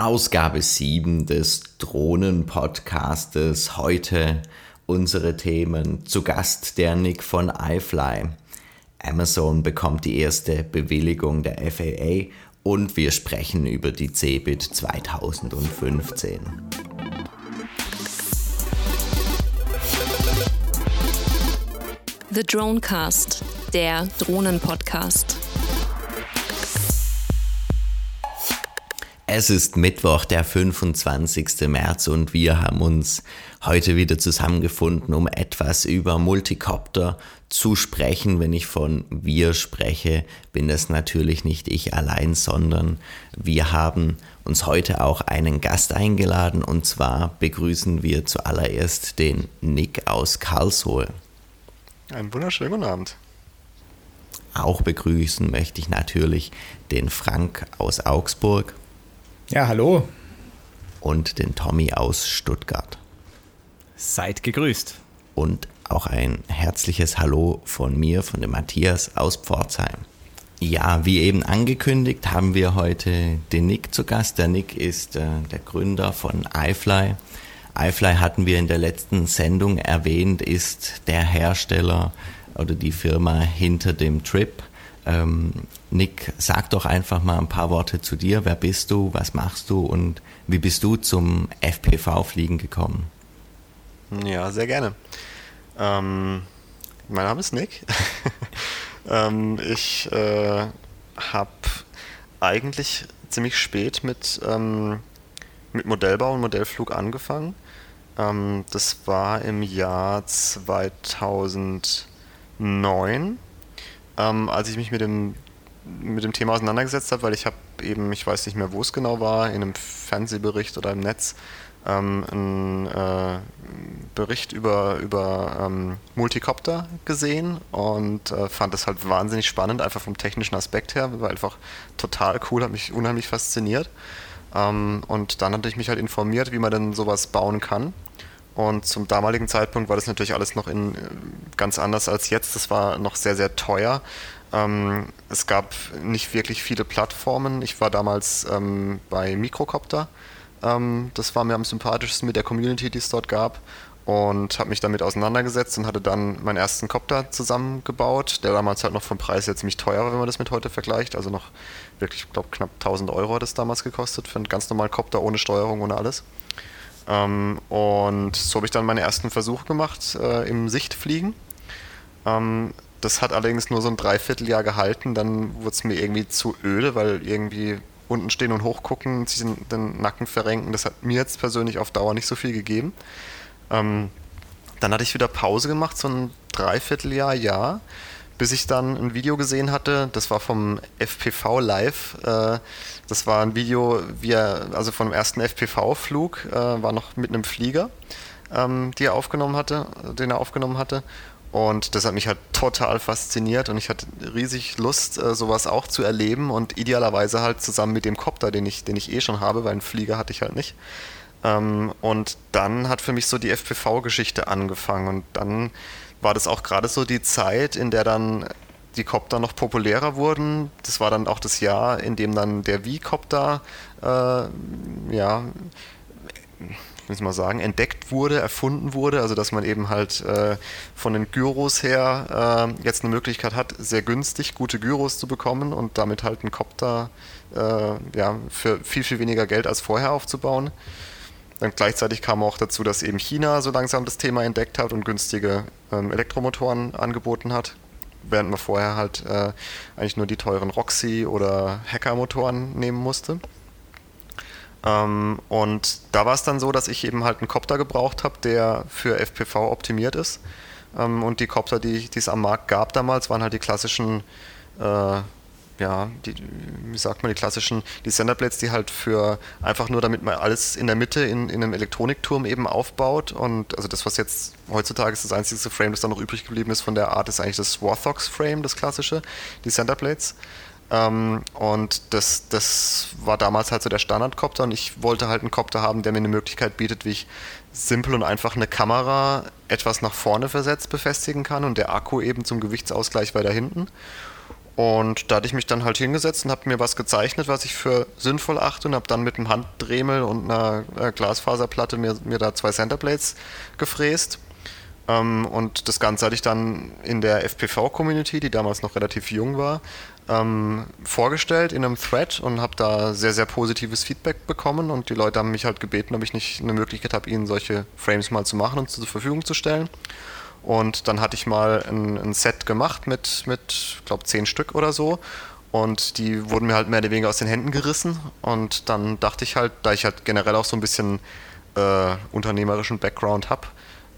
Ausgabe 7 des Drohnen-Podcastes. Heute unsere Themen. Zu Gast der Nick von iFly. Amazon bekommt die erste Bewilligung der FAA und wir sprechen über die CeBIT 2015. The Dronecast, der Drohnen-Podcast. Es ist Mittwoch, der 25. März und wir haben uns heute wieder zusammengefunden, um etwas über Multicopter zu sprechen. Wenn ich von wir spreche, bin das natürlich nicht ich allein, sondern wir haben uns heute auch einen Gast eingeladen und zwar begrüßen wir zuallererst den Nick aus Karlsruhe. Einen wunderschönen guten Abend. Auch begrüßen möchte ich natürlich den Frank aus Augsburg. Ja, hallo. Und den Tommy aus Stuttgart. Seid gegrüßt. Und auch ein herzliches Hallo von mir, von dem Matthias aus Pforzheim. Ja, wie eben angekündigt, haben wir heute den Nick zu Gast. Der Nick ist äh, der Gründer von iFly. iFly hatten wir in der letzten Sendung erwähnt, ist der Hersteller oder die Firma hinter dem Trip. Ähm, Nick, sag doch einfach mal ein paar Worte zu dir. Wer bist du? Was machst du? Und wie bist du zum FPV-Fliegen gekommen? Ja, sehr gerne. Ähm, mein Name ist Nick. ähm, ich äh, habe eigentlich ziemlich spät mit, ähm, mit Modellbau und Modellflug angefangen. Ähm, das war im Jahr 2009 ähm, als ich mich mit dem, mit dem Thema auseinandergesetzt habe, weil ich habe eben, ich weiß nicht mehr, wo es genau war, in einem Fernsehbericht oder im Netz, ähm, einen äh, Bericht über, über ähm, Multicopter gesehen und äh, fand das halt wahnsinnig spannend, einfach vom technischen Aspekt her, war einfach total cool, hat mich unheimlich fasziniert. Ähm, und dann hatte ich mich halt informiert, wie man denn sowas bauen kann. Und zum damaligen Zeitpunkt war das natürlich alles noch in, äh, ganz anders als jetzt. Das war noch sehr, sehr teuer. Ähm, es gab nicht wirklich viele Plattformen. Ich war damals ähm, bei Microcopter. Ähm, das war mir am sympathischsten mit der Community, die es dort gab. Und habe mich damit auseinandergesetzt und hatte dann meinen ersten Copter zusammengebaut, der damals halt noch vom Preis her ziemlich teuer war, wenn man das mit heute vergleicht. Also noch wirklich, ich glaube, knapp 1000 Euro hat es damals gekostet für einen ganz normalen Copter ohne Steuerung, ohne alles. Ähm, und so habe ich dann meine ersten Versuche gemacht äh, im Sichtfliegen. Ähm, das hat allerdings nur so ein Dreivierteljahr gehalten, dann wurde es mir irgendwie zu öde, weil irgendwie unten stehen und hochgucken, sich den, Nacken verrenken, das hat mir jetzt persönlich auf Dauer nicht so viel gegeben. Ähm, dann hatte ich wieder Pause gemacht, so ein Dreivierteljahr, Jahr bis ich dann ein Video gesehen hatte, das war vom FPV Live. Äh, das war ein Video, wie er, also vom ersten FPV-Flug, äh, war noch mit einem Flieger, ähm, die er aufgenommen hatte, den er aufgenommen hatte. Und das hat mich halt total fasziniert und ich hatte riesig Lust, äh, sowas auch zu erleben und idealerweise halt zusammen mit dem Copter, den ich, den ich eh schon habe, weil einen Flieger hatte ich halt nicht. Ähm, und dann hat für mich so die FPV-Geschichte angefangen und dann war das auch gerade so die Zeit, in der dann die Copter noch populärer wurden. Das war dann auch das Jahr, in dem dann der V-Copter, äh, ja, ich mal sagen, entdeckt wurde, erfunden wurde. Also dass man eben halt äh, von den Gyros her äh, jetzt eine Möglichkeit hat, sehr günstig gute Gyros zu bekommen und damit halt einen Copter äh, ja, für viel, viel weniger Geld als vorher aufzubauen. Dann gleichzeitig kam auch dazu, dass eben China so langsam das Thema entdeckt hat und günstige ähm, Elektromotoren angeboten hat. Während man vorher halt äh, eigentlich nur die teuren Roxy oder Hacker-Motoren nehmen musste. Ähm, und da war es dann so, dass ich eben halt einen Copter gebraucht habe, der für FPV optimiert ist. Ähm, und die Copter, die, die es am Markt gab damals, waren halt die klassischen äh, ja, die, wie sagt man, die klassischen, die Senderblades, die halt für einfach nur, damit man alles in der Mitte in, in einem Elektronikturm eben aufbaut. Und also das, was jetzt heutzutage ist, das einzige Frame, das da noch übrig geblieben ist von der Art, ist eigentlich das Warthogs-Frame, das klassische, die Senderblades. Ähm, und das, das war damals halt so der Standardcopter und ich wollte halt einen Copter haben, der mir eine Möglichkeit bietet, wie ich simpel und einfach eine Kamera etwas nach vorne versetzt befestigen kann und der Akku eben zum Gewichtsausgleich weiter hinten. Und da hatte ich mich dann halt hingesetzt und habe mir was gezeichnet, was ich für sinnvoll achte und habe dann mit einem Handdremel und einer äh, Glasfaserplatte mir, mir da zwei Centerblades gefräst. Ähm, und das Ganze hatte ich dann in der FPV-Community, die damals noch relativ jung war, ähm, vorgestellt in einem Thread und habe da sehr, sehr positives Feedback bekommen und die Leute haben mich halt gebeten, ob ich nicht eine Möglichkeit habe, ihnen solche Frames mal zu machen und zur Verfügung zu stellen. Und dann hatte ich mal ein, ein Set gemacht mit, mit glaube zehn Stück oder so. Und die wurden mir halt mehr oder weniger aus den Händen gerissen. Und dann dachte ich halt, da ich halt generell auch so ein bisschen äh, unternehmerischen Background habe,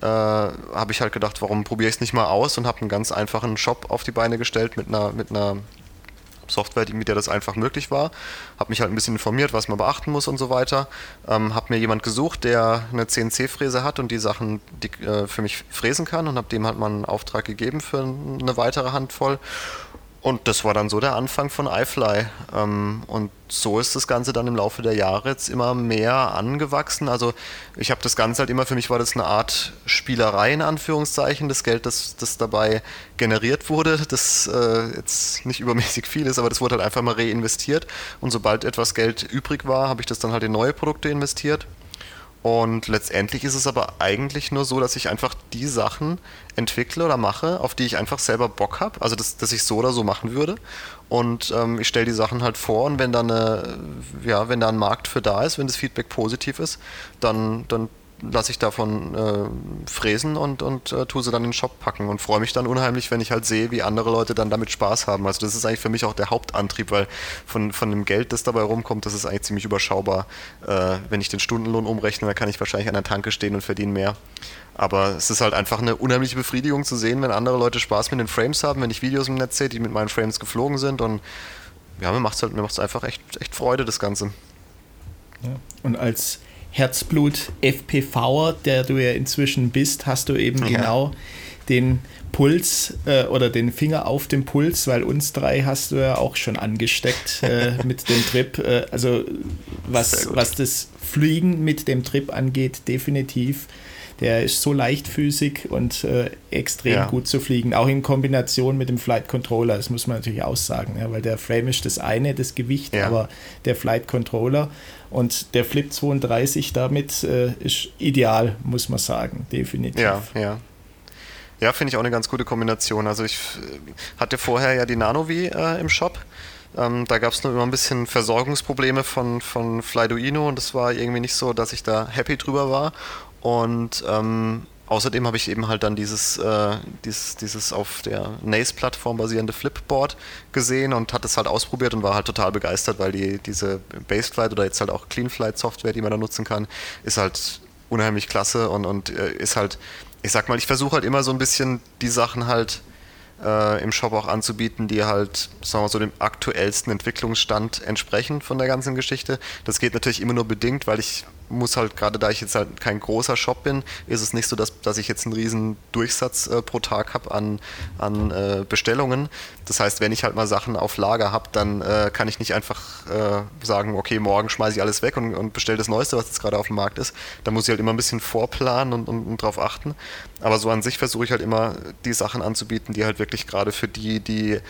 äh, habe ich halt gedacht, warum probiere ich es nicht mal aus und habe einen ganz einfachen Shop auf die Beine gestellt mit einer, mit einer Software, mit der das einfach möglich war. Habe mich halt ein bisschen informiert, was man beachten muss und so weiter. Ähm, habe mir jemand gesucht, der eine CNC-Fräse hat und die Sachen die, äh, für mich fräsen kann und habe dem halt mal einen Auftrag gegeben für eine weitere Handvoll. Und das war dann so der Anfang von iFly. Ähm, und so ist das Ganze dann im Laufe der Jahre jetzt immer mehr angewachsen. Also ich habe das Ganze halt immer, für mich war das eine Art Spielerei in Anführungszeichen. Das Geld, das, das dabei generiert wurde, das äh, jetzt nicht übermäßig viel ist, aber das wurde halt einfach mal reinvestiert. Und sobald etwas Geld übrig war, habe ich das dann halt in neue Produkte investiert. Und letztendlich ist es aber eigentlich nur so, dass ich einfach die Sachen entwickle oder mache, auf die ich einfach selber Bock habe. Also, dass, dass ich so oder so machen würde. Und ähm, ich stelle die Sachen halt vor und wenn da eine, ja, wenn da ein Markt für da ist, wenn das Feedback positiv ist, dann, dann lasse ich davon äh, fräsen und, und äh, tue sie dann in den Shop packen und freue mich dann unheimlich, wenn ich halt sehe, wie andere Leute dann damit Spaß haben. Also das ist eigentlich für mich auch der Hauptantrieb, weil von, von dem Geld, das dabei rumkommt, das ist eigentlich ziemlich überschaubar. Äh, wenn ich den Stundenlohn umrechne, dann kann ich wahrscheinlich an der Tanke stehen und verdiene mehr. Aber es ist halt einfach eine unheimliche Befriedigung zu sehen, wenn andere Leute Spaß mit den Frames haben, wenn ich Videos im Netz sehe, die mit meinen Frames geflogen sind und ja, mir macht es halt, mir macht's einfach echt, echt Freude, das Ganze. Ja. Und als Herzblut FPVer, der du ja inzwischen bist, hast du eben ja. genau den Puls äh, oder den Finger auf dem Puls, weil uns drei hast du ja auch schon angesteckt äh, mit dem Trip. Äh, also was, was das Fliegen mit dem Trip angeht, definitiv. Der ist so leichtfüßig und äh, extrem ja. gut zu fliegen, auch in Kombination mit dem Flight Controller. Das muss man natürlich auch sagen, ja, weil der Frame ist das eine, das Gewicht, ja. aber der Flight Controller und der Flip 32 damit äh, ist ideal, muss man sagen, definitiv. Ja, ja. Ja, finde ich auch eine ganz gute Kombination. Also ich äh, hatte vorher ja die Nanovi äh, im Shop. Ähm, da gab es nur immer ein bisschen Versorgungsprobleme von, von Flyduino und es war irgendwie nicht so, dass ich da happy drüber war. Und ähm, Außerdem habe ich eben halt dann dieses, äh, dieses, dieses auf der Nace-Plattform basierende Flipboard gesehen und hatte es halt ausprobiert und war halt total begeistert, weil die, diese Baseflight oder jetzt halt auch Cleanflight-Software, die man da nutzen kann, ist halt unheimlich klasse und, und äh, ist halt, ich sag mal, ich versuche halt immer so ein bisschen die Sachen halt äh, im Shop auch anzubieten, die halt, sagen wir so, dem aktuellsten Entwicklungsstand entsprechen von der ganzen Geschichte. Das geht natürlich immer nur bedingt, weil ich muss halt, gerade da ich jetzt halt kein großer Shop bin, ist es nicht so, dass, dass ich jetzt einen riesen Durchsatz äh, pro Tag habe an, an äh, Bestellungen. Das heißt, wenn ich halt mal Sachen auf Lager habe, dann äh, kann ich nicht einfach äh, sagen, okay, morgen schmeiße ich alles weg und, und bestelle das Neueste, was jetzt gerade auf dem Markt ist. Da muss ich halt immer ein bisschen vorplanen und, und, und drauf achten. Aber so an sich versuche ich halt immer, die Sachen anzubieten, die halt wirklich gerade für die, die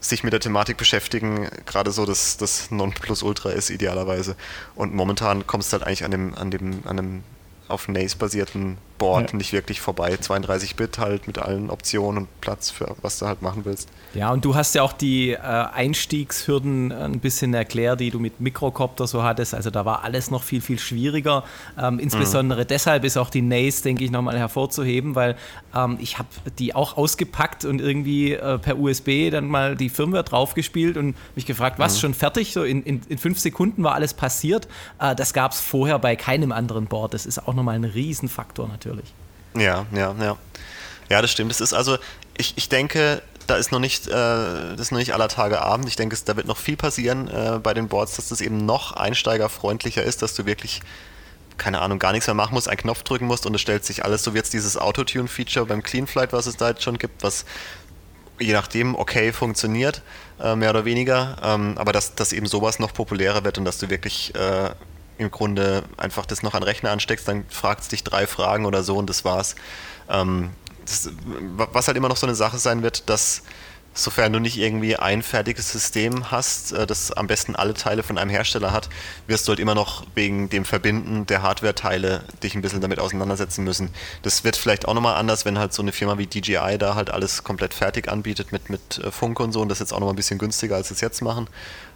sich mit der Thematik beschäftigen, gerade so das, das Nonplusultra ist idealerweise. Und momentan kommst du halt eigentlich an dem, an dem, an dem auf NACE-basierten Board ja. nicht wirklich vorbei. 32-Bit halt mit allen Optionen und Platz für was du halt machen willst. Ja, und du hast ja auch die äh, Einstiegshürden ein bisschen erklärt, die du mit Mikrocopter so hattest. Also da war alles noch viel, viel schwieriger. Ähm, insbesondere mhm. deshalb ist auch die NACE, denke ich, nochmal hervorzuheben, weil ähm, ich habe die auch ausgepackt und irgendwie äh, per USB dann mal die Firmware draufgespielt und mich gefragt, was, mhm. schon fertig? So in, in, in, fünf Sekunden war alles passiert. Äh, das gab es vorher bei keinem anderen Board. Das ist auch nochmal ein Riesenfaktor natürlich. Ja, ja, ja. Ja, das stimmt. Das ist also, ich, ich denke, da ist noch nicht, äh, das ist noch nicht aller Tage Abend. Ich denke, da wird noch viel passieren äh, bei den Boards, dass das eben noch einsteigerfreundlicher ist, dass du wirklich keine Ahnung, gar nichts mehr machen musst, einen Knopf drücken musst und es stellt sich alles so wie jetzt dieses Autotune-Feature beim Cleanflight, was es da jetzt schon gibt, was je nachdem okay funktioniert, äh, mehr oder weniger, ähm, aber dass, dass eben sowas noch populärer wird und dass du wirklich äh, im Grunde einfach das noch an Rechner ansteckst, dann fragt es dich drei Fragen oder so und das war's. Ähm, das, was halt immer noch so eine Sache sein wird, dass Sofern du nicht irgendwie ein fertiges System hast, äh, das am besten alle Teile von einem Hersteller hat, wirst du halt immer noch wegen dem Verbinden der Hardware-Teile dich ein bisschen damit auseinandersetzen müssen. Das wird vielleicht auch nochmal anders, wenn halt so eine Firma wie DJI da halt alles komplett fertig anbietet mit, mit äh, Funk und so und das jetzt auch nochmal ein bisschen günstiger, als sie es jetzt machen.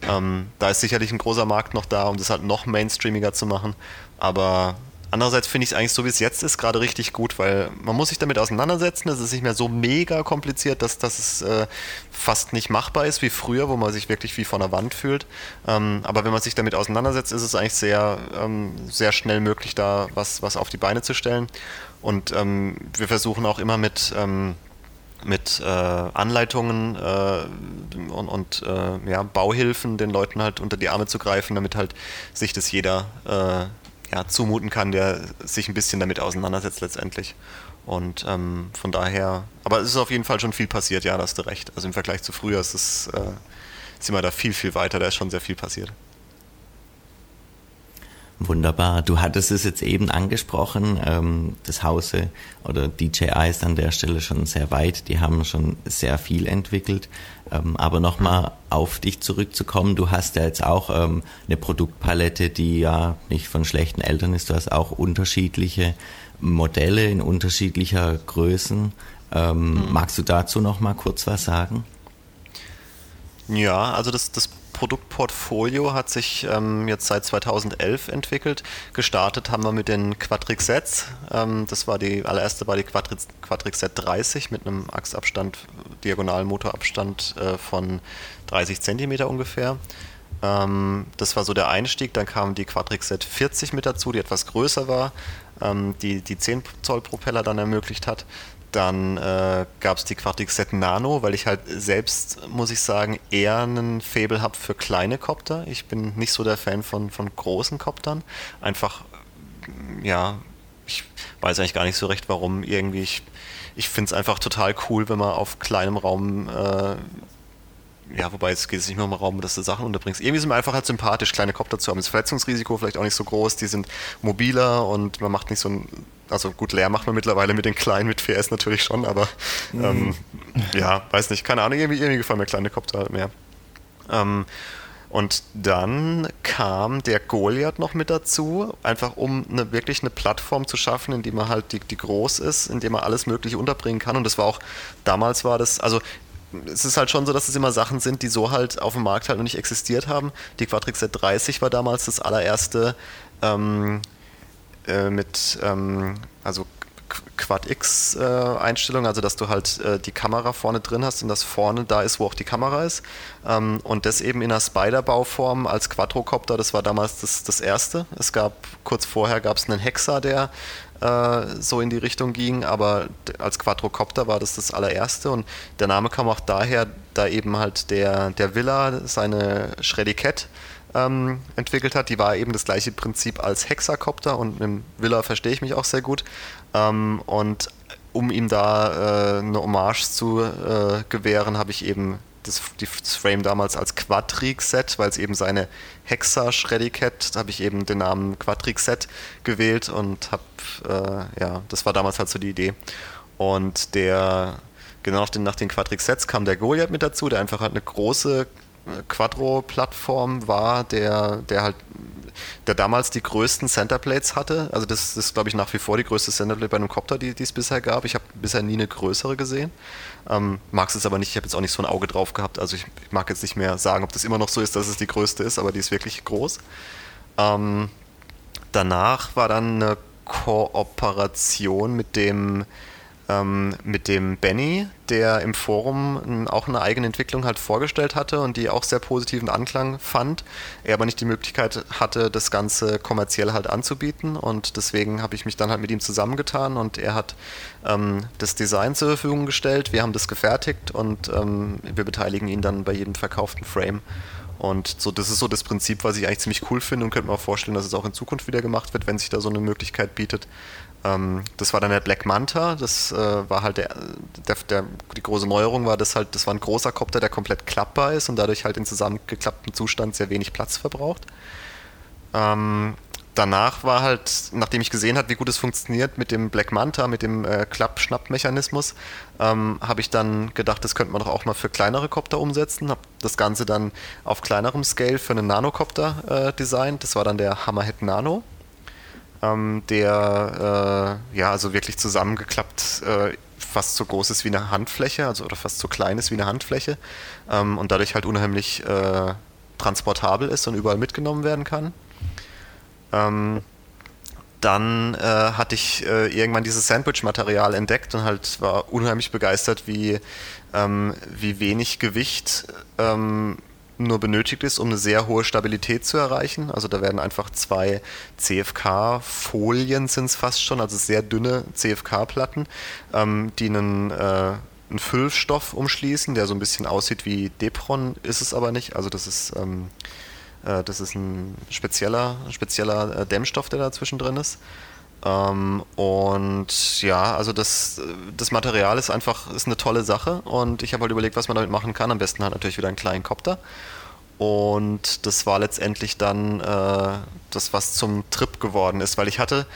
Ähm, da ist sicherlich ein großer Markt noch da, um das halt noch mainstreamiger zu machen. Aber Andererseits finde ich es eigentlich so, wie es jetzt ist, gerade richtig gut, weil man muss sich damit auseinandersetzen. Es ist nicht mehr so mega kompliziert, dass, dass es äh, fast nicht machbar ist wie früher, wo man sich wirklich wie vor einer Wand fühlt. Ähm, aber wenn man sich damit auseinandersetzt, ist es eigentlich sehr, ähm, sehr schnell möglich, da was, was auf die Beine zu stellen. Und ähm, wir versuchen auch immer mit ähm, mit äh, Anleitungen äh, und, und äh, ja, Bauhilfen den Leuten halt unter die Arme zu greifen, damit halt sich das jeder äh, ja, zumuten kann, der sich ein bisschen damit auseinandersetzt letztendlich. Und ähm, von daher, aber es ist auf jeden Fall schon viel passiert, ja, da hast du recht. Also im Vergleich zu früher ist es, äh, sind wir da viel, viel weiter, da ist schon sehr viel passiert. Wunderbar. Du hattest es jetzt eben angesprochen, ähm, das Hause oder DJI ist an der Stelle schon sehr weit. Die haben schon sehr viel entwickelt. Ähm, aber nochmal auf dich zurückzukommen, du hast ja jetzt auch ähm, eine Produktpalette, die ja nicht von schlechten Eltern ist. Du hast auch unterschiedliche Modelle in unterschiedlicher Größen. Ähm, mhm. Magst du dazu nochmal kurz was sagen? Ja, also das, das Produktportfolio hat sich ähm, jetzt seit 2011 entwickelt. Gestartet haben wir mit den Quadrix Sets. Ähm, das war die allererste war die Quadrix, Quadrix Set 30 mit einem Achsabstand, Diagonalmotorabstand äh, von 30 cm ungefähr. Ähm, das war so der Einstieg. Dann kam die Quadrix Set 40 mit dazu, die etwas größer war, ähm, die die 10 Zoll Propeller dann ermöglicht hat. Dann äh, gab es die Quadrix Set Nano, weil ich halt selbst, muss ich sagen, eher einen Faible habe für kleine Kopter. Ich bin nicht so der Fan von, von großen Koptern. Einfach, ja, ich weiß eigentlich gar nicht so recht, warum irgendwie. Ich, ich finde es einfach total cool, wenn man auf kleinem Raum äh, ja, wobei es geht es nicht mehr um Raum, dass du Sachen unterbringst. Irgendwie sind wir einfach halt sympathisch, kleine Kopter zu haben. Das Verletzungsrisiko vielleicht auch nicht so groß, die sind mobiler und man macht nicht so ein, also gut, leer macht man mittlerweile mit den kleinen, mit 4S natürlich schon, aber mhm. ähm, ja, weiß nicht, keine Ahnung, irgendwie, irgendwie gefallen mir kleine Kopter halt mehr. Ähm, und dann kam der Goliath noch mit dazu, einfach um eine, wirklich eine Plattform zu schaffen, in die man halt die, die groß ist, in der man alles Mögliche unterbringen kann. Und das war auch, damals war das, also es ist halt schon so, dass es immer Sachen sind, die so halt auf dem Markt halt noch nicht existiert haben. Die Quadrix Z30 war damals das allererste ähm, äh, mit, ähm, also Quad-X-Einstellung, äh, also dass du halt äh, die Kamera vorne drin hast und das vorne da ist, wo auch die Kamera ist. Ähm, und das eben in einer Spider-Bauform als Quadrocopter, das war damals das, das erste. Es gab, kurz vorher gab es einen Hexer, der äh, so in die Richtung ging, aber als Quadrocopter war das das allererste und der Name kam auch daher, da eben halt der, der Villa seine Shreddy Cat ähm, entwickelt hat. Die war eben das gleiche Prinzip als Hexakopter und mit dem Villa verstehe ich mich auch sehr gut. Ähm, und um ihm da äh, eine Hommage zu äh, gewähren, habe ich eben das, das, Frame damals als Quadrix-Set, weil es eben seine Hexa Shreddicat, da habe ich eben den Namen Quadrix-Set gewählt und habe, äh, ja, das war damals halt so die Idee. Und der, genau nach den, nach den Quadrix-Sets kam der Goliath mit dazu, der einfach halt eine große Quadro-Plattform war, der, der halt der damals die größten Centerplates hatte. Also das, ist, glaube ich, nach wie vor die größte Centerplate bei einem Copter, die, die es bisher gab. Ich habe bisher nie eine größere gesehen. Ähm, mag es aber nicht, ich habe jetzt auch nicht so ein Auge drauf gehabt. Also ich, ich, mag jetzt nicht mehr sagen, ob das immer noch so ist, dass es die größte ist, aber die ist wirklich groß. Ähm, danach war dann eine Kooperation mit dem ähm, mit dem Benny, der im Forum auch eine eigene Entwicklung halt vorgestellt hatte und die auch sehr positiven Anklang fand. Er aber nicht die Möglichkeit hatte, das Ganze kommerziell halt anzubieten und deswegen habe ich mich dann halt mit ihm zusammengetan und er hat ähm, das Design zur Verfügung gestellt. Wir haben das gefertigt und ähm, wir beteiligen ihn dann bei jedem verkauften Frame. Und so, das ist so das Prinzip, was ich eigentlich ziemlich cool finde und könnte mir auch vorstellen, dass es auch in Zukunft wieder gemacht wird, wenn sich da so eine Möglichkeit bietet. Ähm, das war dann der Black Manta, das äh, war halt der, der, der, die große Neuerung war, dass halt, das war ein großer Kopter, der komplett klappbar ist und dadurch halt in zusammengeklapptem Zustand sehr wenig Platz verbraucht. Ähm, danach war halt, nachdem ich gesehen habe, wie gut es funktioniert mit dem Black Manta, mit dem äh, Klapp-Schnapp-Mechanismus, ähm, habe ich dann gedacht, das könnte man doch auch mal für kleinere Kopter umsetzen. Habe das Ganze dann auf kleinerem Scale für einen Nanocopter äh, designt. Das war dann der Hammerhead Nano, ähm, der äh, ja also wirklich zusammengeklappt äh, fast so groß ist wie eine Handfläche, also oder fast so klein ist wie eine Handfläche ähm, und dadurch halt unheimlich äh, transportabel ist und überall mitgenommen werden kann. Ähm, dann äh, hatte ich äh, irgendwann dieses Sandwich-Material entdeckt und halt war unheimlich begeistert, wie, ähm, wie wenig Gewicht ähm, nur benötigt ist, um eine sehr hohe Stabilität zu erreichen. Also da werden einfach zwei CFK-Folien sind es fast schon, also sehr dünne CFK-Platten, ähm, die einen, äh, einen Füllstoff umschließen, der so ein bisschen aussieht wie Depron, ist es aber nicht. Also das ist ähm, äh, das ist ein spezieller, spezieller äh, Dämmstoff, der da zwischendrin ist. Ähm, und ja, also das, das Material ist einfach ist eine tolle Sache und ich habe halt überlegt, was man damit machen kann. Am besten halt natürlich wieder einen kleinen Copter. Und das war letztendlich dann äh, das, was zum Trip geworden ist, weil ich hatte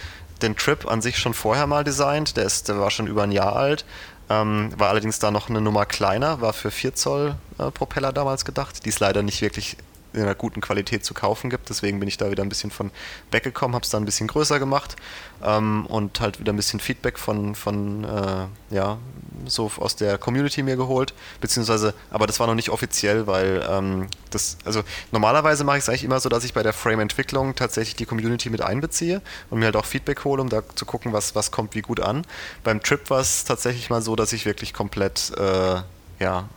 den Trip an sich schon vorher mal designt, der, ist, der war schon über ein Jahr alt, ähm, war allerdings da noch eine Nummer kleiner, war für 4 Zoll äh, Propeller damals gedacht. Die ist leider nicht wirklich in einer guten Qualität zu kaufen gibt. Deswegen bin ich da wieder ein bisschen von weggekommen, habe es dann ein bisschen größer gemacht ähm, und halt wieder ein bisschen Feedback von, von äh, ja, so aus der Community mir geholt. Beziehungsweise, aber das war noch nicht offiziell, weil ähm, das, also normalerweise mache ich es eigentlich immer so, dass ich bei der Frame-Entwicklung tatsächlich die Community mit einbeziehe und mir halt auch Feedback hole, um da zu gucken, was, was kommt wie gut an. Beim Trip war es tatsächlich mal so, dass ich wirklich komplett äh, ja,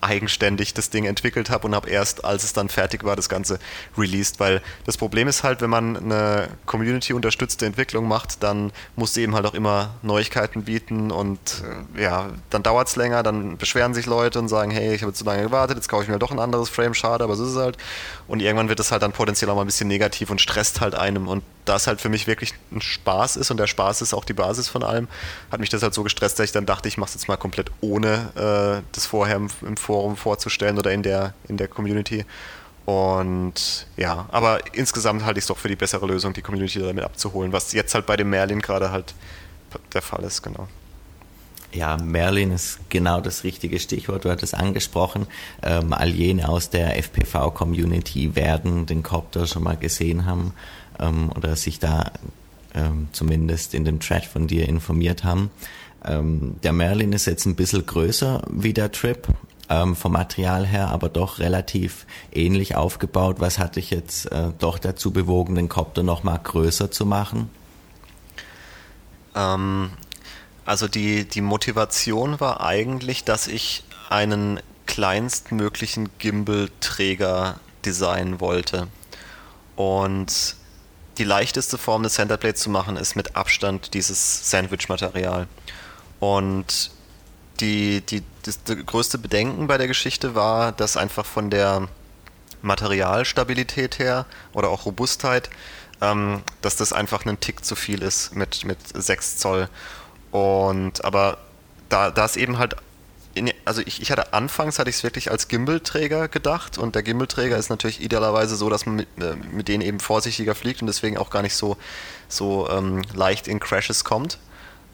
eigenständig das Ding entwickelt habe und habe erst, als es dann fertig war, das Ganze released. Weil das Problem ist halt, wenn man eine Community-unterstützte Entwicklung macht, dann muss sie eben halt auch immer Neuigkeiten bieten und äh, ja, dann dauert es länger, dann beschweren sich Leute und sagen, hey, ich habe zu lange gewartet, jetzt kaufe ich mir doch ein anderes Frame, schade, aber so ist es halt. Und irgendwann wird es halt dann potenziell auch mal ein bisschen negativ und stresst halt einem und da es halt für mich wirklich ein Spaß ist und der Spaß ist auch die Basis von allem, hat mich das halt so gestresst, dass ich dann dachte, ich mache es jetzt mal komplett ohne äh, das vorher im, im, Forum vorzustellen oder in der, in der Community. Und ja, aber insgesamt halte ich es doch für die bessere Lösung, die Community damit abzuholen, was jetzt halt bei dem Merlin gerade halt der Fall ist, genau. Ja, Merlin ist genau das richtige Stichwort. Du hattest angesprochen. Ähm, all jene aus der FPV-Community werden den Copter schon mal gesehen haben ähm, oder sich da ähm, zumindest in dem Chat von dir informiert haben. Ähm, der Merlin ist jetzt ein bisschen größer wie der Trip ähm, vom Material her, aber doch relativ ähnlich aufgebaut. Was hat dich jetzt äh, doch dazu bewogen, den Copter noch mal größer zu machen? Ähm, also die, die Motivation war eigentlich, dass ich einen kleinstmöglichen Gimbal-Träger designen wollte. Und die leichteste Form des Centerplate zu machen ist mit Abstand dieses Sandwich-Material. Und die, die, das, das größte Bedenken bei der Geschichte war, dass einfach von der Materialstabilität her oder auch Robustheit, ähm, dass das einfach ein Tick zu viel ist mit, mit 6 Zoll. Und aber da, da es eben halt in, also ich, ich hatte anfangs hatte ich es wirklich als Gimbal-Träger gedacht und der Gimbal-Träger ist natürlich idealerweise so, dass man mit, äh, mit denen eben vorsichtiger fliegt und deswegen auch gar nicht so, so ähm, leicht in Crashes kommt.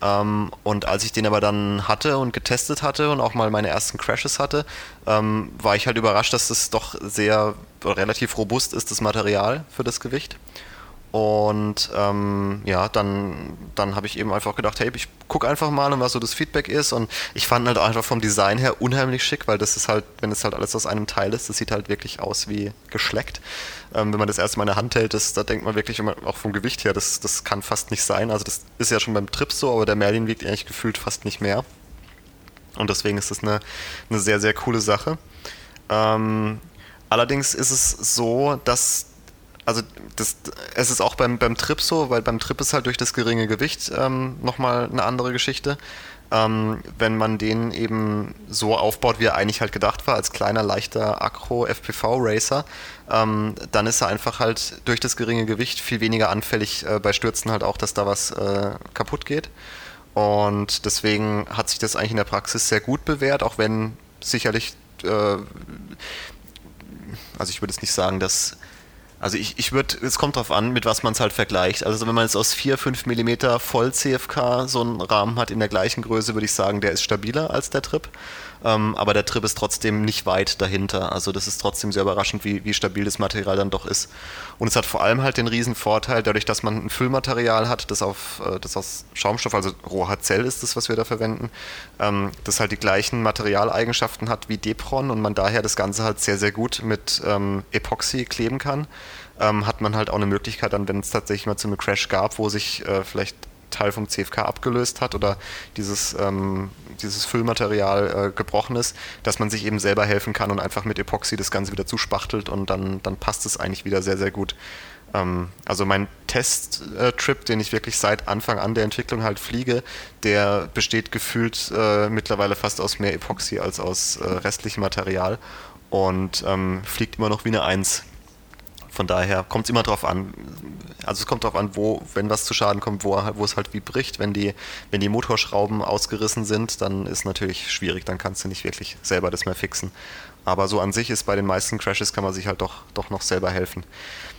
Ähm, und als ich den aber dann hatte und getestet hatte und auch mal meine ersten Crashes hatte, ähm, war ich halt überrascht, dass das doch sehr relativ robust ist, das Material für das Gewicht. Und ähm, ja, dann, dann habe ich eben einfach gedacht, hey, ich gucke einfach mal, was so das Feedback ist. Und ich fand halt einfach vom Design her unheimlich schick, weil das ist halt, wenn es halt alles aus einem Teil ist, das sieht halt wirklich aus wie geschleckt. Ähm, wenn man das erste Mal in der Hand hält, das, da denkt man wirklich immer, auch vom Gewicht her, das, das kann fast nicht sein. Also das ist ja schon beim Trip so, aber der Merlin wiegt eigentlich gefühlt fast nicht mehr. Und deswegen ist das eine, eine sehr, sehr coole Sache. Ähm, allerdings ist es so, dass also das, es ist auch beim, beim Trip so, weil beim Trip ist halt durch das geringe Gewicht ähm, nochmal eine andere Geschichte. Ähm, wenn man den eben so aufbaut, wie er eigentlich halt gedacht war, als kleiner, leichter Akro-FPV-Racer, ähm, dann ist er einfach halt durch das geringe Gewicht viel weniger anfällig äh, bei Stürzen halt auch, dass da was äh, kaputt geht. Und deswegen hat sich das eigentlich in der Praxis sehr gut bewährt, auch wenn sicherlich, äh, also ich würde jetzt nicht sagen, dass Also ich, ich würde, es kommt drauf an, mit was man es halt vergleicht. Also wenn man jetzt aus 4, 5 mm voll CFK so einen Rahmen hat in der gleichen Größe, würde ich sagen, der ist stabiler als der Trip. Ähm, aber der Trip ist trotzdem nicht weit dahinter. Also das ist trotzdem sehr überraschend, wie, wie stabil das Material dann doch ist. Und es hat vor allem halt den riesen Vorteil, dadurch, dass man ein Füllmaterial hat, das, auf, äh, das aus Schaumstoff, also Rohharzell ist das, was wir da verwenden, ähm, das halt die gleichen Materialeigenschaften hat wie Depron und man daher das Ganze halt sehr, sehr gut mit ähm, Epoxy kleben kann. Ähm, hat man halt auch eine Möglichkeit dann, wenn es tatsächlich mal zu einem Crash gab, wo sich äh, vielleicht Teil vom CFK abgelöst hat oder dieses, ähm, dieses Füllmaterial äh, gebrochen ist, dass man sich eben selber helfen kann und einfach mit Epoxy das Ganze wieder zuspachtelt und dann, dann passt es eigentlich wieder sehr, sehr gut. Ähm, also mein Testtrip, äh, den ich wirklich seit Anfang an der Entwicklung halt fliege, der besteht gefühlt äh, mittlerweile fast aus mehr Epoxy als aus äh, restlichem Material und ähm, fliegt immer noch wie eine Eins. Von daher kommt es immer drauf an. Also es kommt darauf an, wo, wenn was zu Schaden kommt, wo, wo es halt wie bricht. Wenn die, wenn die Motorschrauben ausgerissen sind, dann ist natürlich schwierig, dann kannst du nicht wirklich selber das mehr fixen. Aber so an sich ist bei den meisten Crashes kann man sich halt doch, doch noch selber helfen.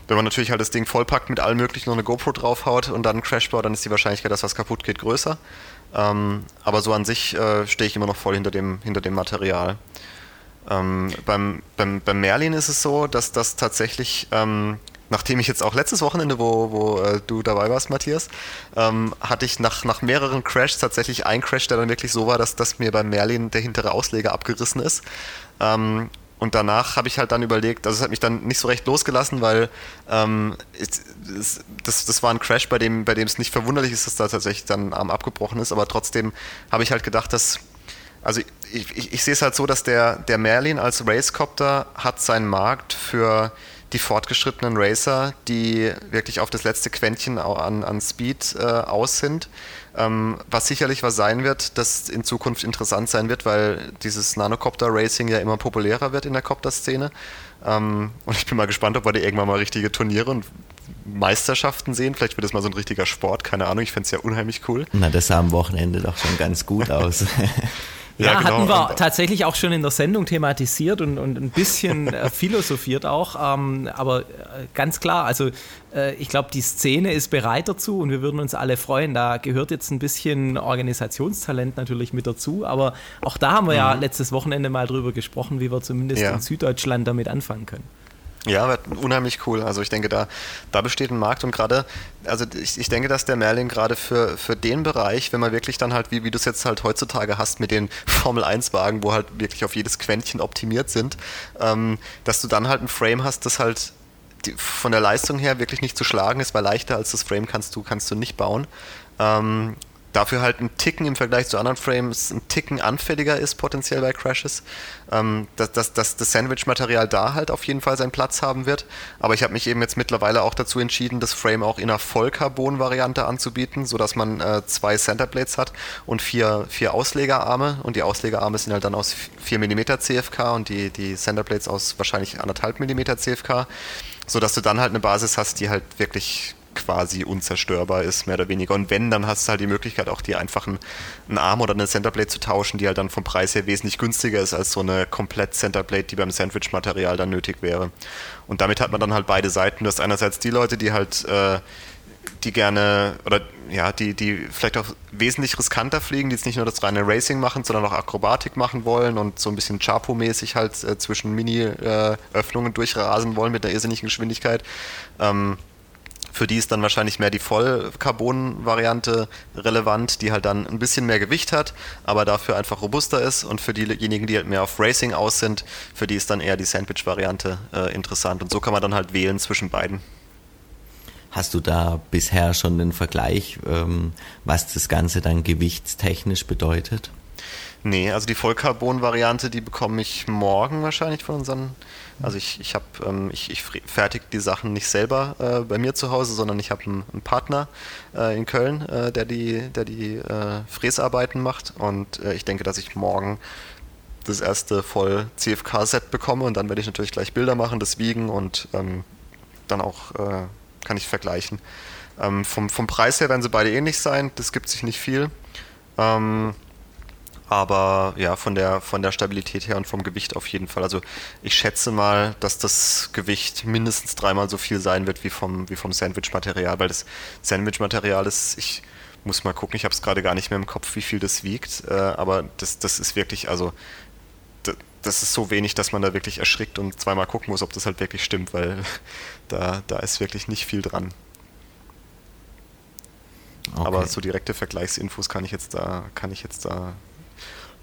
Wenn man natürlich halt das Ding vollpackt mit allem möglichen, noch eine GoPro draufhaut und dann einen Crash baut, dann ist die Wahrscheinlichkeit, dass was kaputt geht, größer. Ähm, aber so an sich äh, stehe ich immer noch voll hinter dem, hinter dem Material. Ähm, beim, beim, beim Merlin ist es so, dass das tatsächlich, ähm, nachdem ich jetzt auch letztes Wochenende, wo, wo äh, du dabei warst, Matthias, ähm, hatte ich nach, nach mehreren Crashs tatsächlich einen Crash, der dann wirklich so war, dass, dass mir beim Merlin der hintere Ausleger abgerissen ist. Ähm, und danach habe ich halt dann überlegt, also es hat mich dann nicht so recht losgelassen, weil ähm, das, das war ein Crash, bei dem, bei dem es nicht verwunderlich ist, dass da tatsächlich dann Arm abgebrochen ist, aber trotzdem habe ich halt gedacht, dass also ich, ich, ich, sehe es halt so, dass der, der Merlin als Racecopter hat seinen Markt für die fortgeschrittenen Racer, die wirklich auf das letzte Quäntchen an, an Speed äh, aus sind. Ähm, was sicherlich was sein wird, das in Zukunft interessant sein wird, weil dieses Nanocopter-Racing ja immer populärer wird in der Copter-Szene. Ähm, und ich bin mal gespannt, ob wir da irgendwann mal richtige Turniere und Meisterschaften sehen. Vielleicht wird das mal so ein richtiger Sport, keine Ahnung. Ich fände es ja unheimlich cool. Na, das sah am Wochenende doch schon ganz gut aus. Ja, ja genau. hatten wir tatsächlich auch schon in der Sendung thematisiert und, und ein bisschen äh, philosophiert auch. Ähm, aber äh, ganz klar, also äh, ich glaube, die Szene ist bereit dazu und wir würden uns alle freuen. Da gehört jetzt ein bisschen Organisationstalent natürlich mit dazu. Aber auch da haben wir mhm. ja letztes Wochenende mal drüber gesprochen, wie wir zumindest ja. in Süddeutschland damit anfangen können. Ja, wird unheimlich cool. Also ich denke, da, da besteht ein Markt und gerade, also ich, ich denke, dass der Merlin gerade für, für den Bereich, wenn man wirklich dann halt, wie, wie du es jetzt halt heutzutage hast mit den Formel-1-Wagen, wo halt wirklich auf jedes Quäntchen optimiert sind, ähm, dass du dann halt ein Frame hast, das halt die, von der Leistung her wirklich nicht zu schlagen ist, weil leichter als das Frame kannst du, kannst du nicht bauen. Ähm, dafür halt ein Ticken im Vergleich zu anderen Frames ein Ticken anfälliger ist potenziell bei Crashes. Ähm, dass, dass, dass das Sandwich-Material da halt auf jeden Fall seinen Platz haben wird. Aber ich habe mich eben jetzt mittlerweile auch dazu entschieden, das Frame auch in einer Vollcarbon-Variante anzubieten, sodass man äh, zwei Centerblades hat und vier, vier Auslegerarme. Und die Auslegerarme sind halt dann aus 4 mm CFK und die, die Centerblades aus wahrscheinlich 1,5 mm CFK, sodass du dann halt eine Basis hast, die halt wirklich quasi unzerstörbar ist, mehr oder weniger. Und wenn, dann hast du halt die Möglichkeit, auch die einfachen einen Arm oder eine Centerblade zu tauschen, die halt dann vom Preis her wesentlich günstiger ist als so eine komplett Centerblade, die beim Sandwich-Material dann nötig wäre. Und damit hat man dann halt beide Seiten. Du hast einerseits die Leute, die halt äh, die gerne oder ja, die, die vielleicht auch wesentlich riskanter fliegen, die jetzt nicht nur das reine Racing machen, sondern auch Akrobatik machen wollen und so ein bisschen Chapo-mäßig halt äh, zwischen Mini-Öffnungen äh, durchrasen wollen mit einer irrsinnigen Geschwindigkeit. Ähm, für die ist dann wahrscheinlich mehr die Vollcarbon-Variante relevant, die halt dann ein bisschen mehr Gewicht hat, aber dafür einfach robuster ist. Und für diejenigen, die halt mehr auf Racing aus sind, für die ist dann eher die Sandwich-Variante äh, interessant. Und so kann man dann halt wählen zwischen beiden. Hast du da bisher schon den Vergleich, ähm, was das Ganze dann gewichtstechnisch bedeutet? Nee, also die Vollcarbon-Variante, die bekomme ich morgen wahrscheinlich von unseren also ich, ich habe, ähm, ich, ich fertige die Sachen nicht selber äh, bei mir zu Hause, sondern ich habe einen, einen, Partner äh, in Köln, äh, der die, der die äh, Fräsarbeiten macht und äh, ich denke, dass ich morgen das erste voll CFK-Set bekomme und dann werde ich natürlich gleich Bilder machen, das wiegen und ähm, dann auch äh, kann ich vergleichen. Ähm, vom, vom Preis her werden sie beide ähnlich sein, das gibt sich nicht viel. Ähm, aber ja, von der, von der Stabilität her und vom Gewicht auf jeden Fall. Also ich schätze mal, dass das Gewicht mindestens dreimal so viel sein wird wie vom, wie vom Sandwich-Material, weil das Sandwich-Material ist, ich muss mal gucken, ich habe es gerade gar nicht mehr im Kopf, wie viel das wiegt, äh, aber das, das ist wirklich, also das ist so wenig, dass man da wirklich erschrickt und zweimal gucken muss, ob das halt wirklich stimmt, weil da, da ist wirklich nicht viel dran. Okay. Aber so direkte Vergleichsinfos kann ich jetzt da, kann ich jetzt da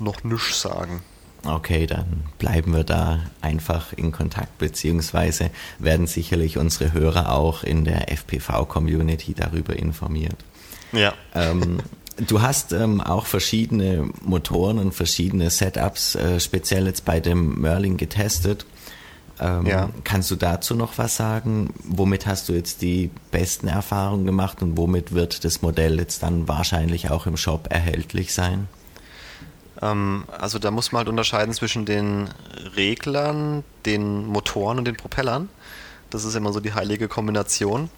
noch nichts sagen. Okay, dann bleiben wir da einfach in Kontakt, beziehungsweise werden sicherlich unsere Hörer auch in der FPV-Community darüber informiert. Ja. Ähm, du hast ähm, auch verschiedene Motoren und verschiedene Setups äh, speziell jetzt bei dem Merlin getestet. Ähm, ja. Kannst du dazu noch was sagen? Womit hast du jetzt die besten Erfahrungen gemacht und womit wird das Modell jetzt dann wahrscheinlich auch im Shop erhältlich sein? Ähm, also da muss man halt unterscheiden zwischen den Reglern, den Motoren und den Propellern. Das ist immer so die heilige Kombination.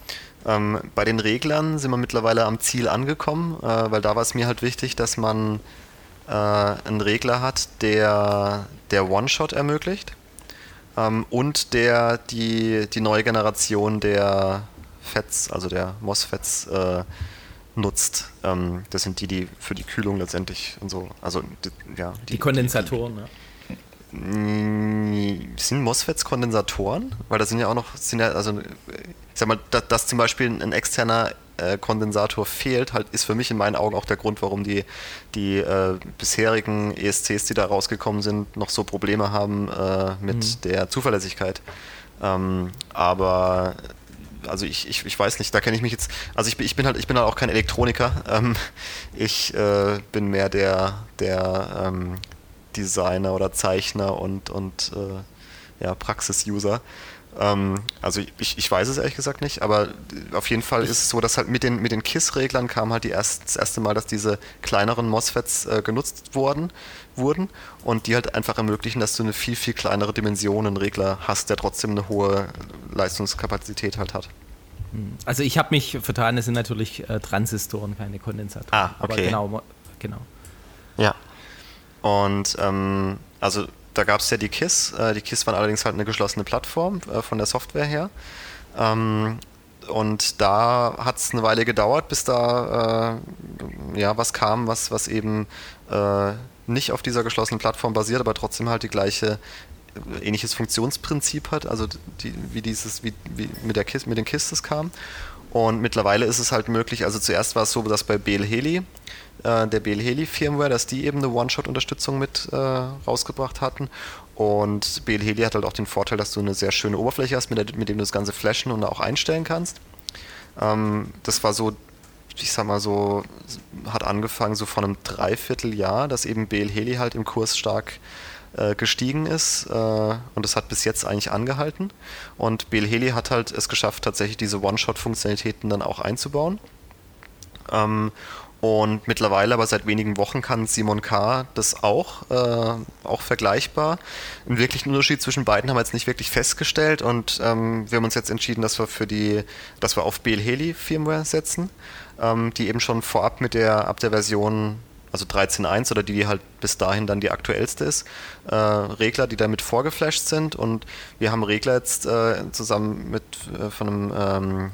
Ähm, bei den Reglern sind wir mittlerweile am Ziel angekommen, äh, weil da war es mir halt wichtig, dass man äh, einen Regler hat, der, der One-Shot ermöglicht ähm, und der die, die neue Generation der FETs, also der MOSFETs, äh, nutzt. Ähm, das sind die, die für die Kühlung letztendlich und so, also die, ja. Die, die Kondensatoren, ne? Sind MOSFETs Kondensatoren? Weil da sind ja auch noch, sind ja, also ich sag mal, dass, dass zum Beispiel ein externer äh, Kondensator fehlt, halt ist für mich in meinen Augen auch der Grund, warum die, die äh, bisherigen ESCs, die da rausgekommen sind, noch so Probleme haben äh, mit mhm. der Zuverlässigkeit. Ähm, aber also ich, ich, ich weiß nicht, da kenne ich mich jetzt, also ich, ich bin halt, ich bin halt auch kein Elektroniker. Ähm, ich äh, bin mehr der, der ähm, Designer oder Zeichner und, und äh, ja, Praxis-User. Ähm, also ich, ich weiß es ehrlich gesagt nicht, aber auf jeden Fall ist es so, dass halt mit den, mit den KISS-Reglern kam halt die erst, das erste Mal, dass diese kleineren MOSFETs äh, genutzt wurden, wurden und die halt einfach ermöglichen, dass du eine viel, viel kleinere Dimensionenregler hast, der trotzdem eine hohe Leistungskapazität halt hat. Hm. Also ich habe mich vertan, es sind natürlich äh, Transistoren, keine Kondensatoren. Ah, okay. Aber genau, genau. Ja. Und ähm, also da gab es ja die KISS. Äh, die KISS waren allerdings halt eine geschlossene Plattform äh, von der Software her. Ähm, und da hat es eine Weile gedauert, bis da äh, ja was kam, was, was eben äh, nicht auf dieser geschlossenen Plattform basiert, aber trotzdem halt die gleiche äh, ähnliches Funktionsprinzip hat, also die, wie dieses, wie, wie mit der KISS, mit den KISS das kam. Und mittlerweile ist es halt möglich, also zuerst war es so, dass bei BL Heli äh, der BL Heli Firmware, dass die eben eine One-Shot-Unterstützung mit äh, rausgebracht hatten. Und BL Heli hat halt auch den Vorteil, dass du eine sehr schöne Oberfläche hast, mit, der, mit dem du das Ganze flashen und auch einstellen kannst. Ähm, das war so, ich sag mal so, hat angefangen so vor einem Dreivierteljahr, dass eben BL Heli halt im Kurs stark äh, gestiegen ist äh, und das hat bis jetzt eigentlich angehalten. Und BL Heli hat halt es geschafft, tatsächlich diese One-Shot-Funktionalitäten dann auch einzubauen. Und mittlerweile, aber seit wenigen Wochen, kann Simon K. das auch, äh, auch vergleichbar. Einen wirklichen Unterschied zwischen beiden haben wir jetzt nicht wirklich festgestellt und ähm, wir haben uns jetzt entschieden, dass wir für die, dass wir auf BL Heli Firmware setzen, ähm, die eben schon vorab mit der, ab der Version also 13.1 oder die, die halt bis dahin dann die aktuellste ist, äh, Regler, die damit vorgeflasht sind und wir haben Regler jetzt äh, zusammen mit äh, von einem ähm,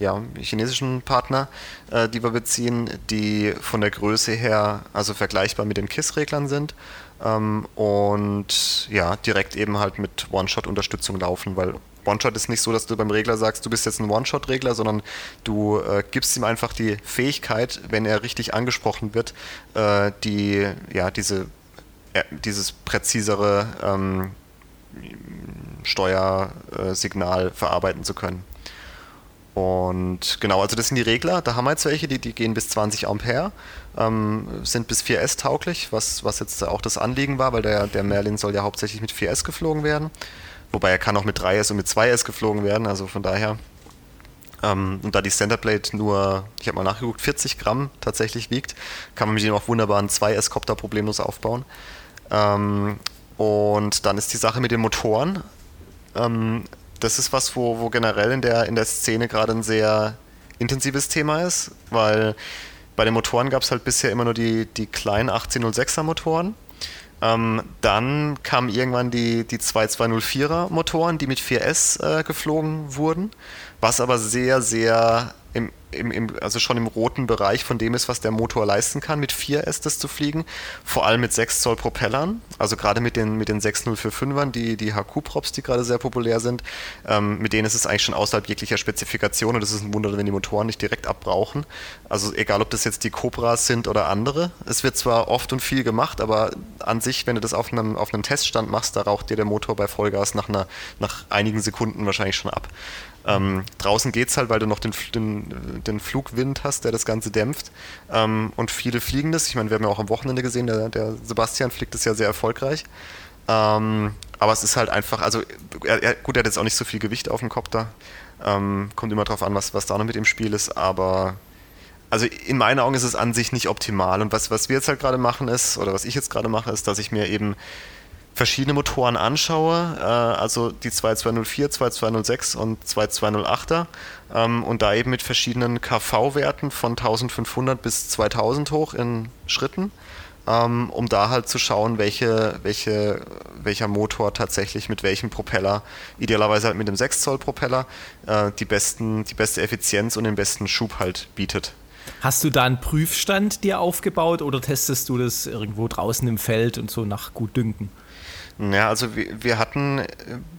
ja, chinesischen Partner, äh, die wir beziehen, die von der Größe her also vergleichbar mit den KISS-Reglern sind ähm, und ja, direkt eben halt mit One-Shot-Unterstützung laufen, weil One-Shot ist nicht so, dass du beim Regler sagst, du bist jetzt ein One-Shot-Regler, sondern du äh, gibst ihm einfach die Fähigkeit, wenn er richtig angesprochen wird, äh, die, ja, diese, äh, dieses präzisere ähm, Steuersignal verarbeiten zu können. Und genau, also das sind die Regler. Da haben wir jetzt welche, die, die gehen bis 20 Ampere, ähm, sind bis 4S tauglich, was, was jetzt auch das Anliegen war, weil der, der Merlin soll ja hauptsächlich mit 4S geflogen werden. Wobei er kann auch mit 3S und mit 2S geflogen werden, also von daher. Ähm, und da die Centerplate nur, ich habe mal nachgeguckt, 40 Gramm tatsächlich wiegt, kann man mit dem auch wunderbar einen 2S-Copter problemlos aufbauen. Ähm, und dann ist die Sache mit den Motoren. Ähm, das ist was, wo, wo generell in der, in der Szene gerade ein sehr intensives Thema ist, weil bei den Motoren gab es halt bisher immer nur die, die kleinen 1806er Motoren. Ähm, dann kamen irgendwann die, die 2204er Motoren, die mit 4S äh, geflogen wurden, was aber sehr, sehr im, im, also schon im roten Bereich von dem ist, was der Motor leisten kann, mit 4S das zu fliegen. Vor allem mit 6 Zoll Propellern, also gerade mit den, mit den 6045ern, die, die HQ-Props, die gerade sehr populär sind, ähm, mit denen ist es eigentlich schon außerhalb jeglicher Spezifikation und es ist ein Wunder, wenn die Motoren nicht direkt abbrauchen. Also egal, ob das jetzt die Cobras sind oder andere. Es wird zwar oft und viel gemacht, aber an sich, wenn du das auf einem, auf einem Teststand machst, da raucht dir der Motor bei Vollgas nach, einer, nach einigen Sekunden wahrscheinlich schon ab. Ähm, draußen geht es halt, weil du noch den, den, den, Flugwind hast, der das Ganze dämpft. Ähm, und viele fliegen das. Ich meine, wir haben ja auch am Wochenende gesehen, der, der Sebastian fliegt das ja sehr erfolgreich. Ähm, aber es ist halt einfach, also er, er, gut, er hat jetzt auch nicht so viel Gewicht auf dem Kopter. Ähm, kommt immer drauf an, was, was da noch mit im Spiel ist, aber also in meinen Augen ist es an sich nicht optimal. Und was, was wir jetzt halt gerade machen ist, oder was ich jetzt gerade mache, ist, dass ich mir eben verschiedene Motoren anschaue, äh, also die 2204, 2206 und 2208er ähm, und da eben mit verschiedenen KV-Werten von 1500 bis 2000 hoch in Schritten, ähm, um da halt zu schauen, welche, welche, welcher Motor tatsächlich mit welchem Propeller, idealerweise halt mit dem 6 Zoll Propeller, äh, die, besten, die beste Effizienz und den besten Schub halt bietet. Hast du da einen Prüfstand dir aufgebaut oder testest du das irgendwo draußen im Feld und so nach Gutdünken? Ja, also wir, wir hatten äh,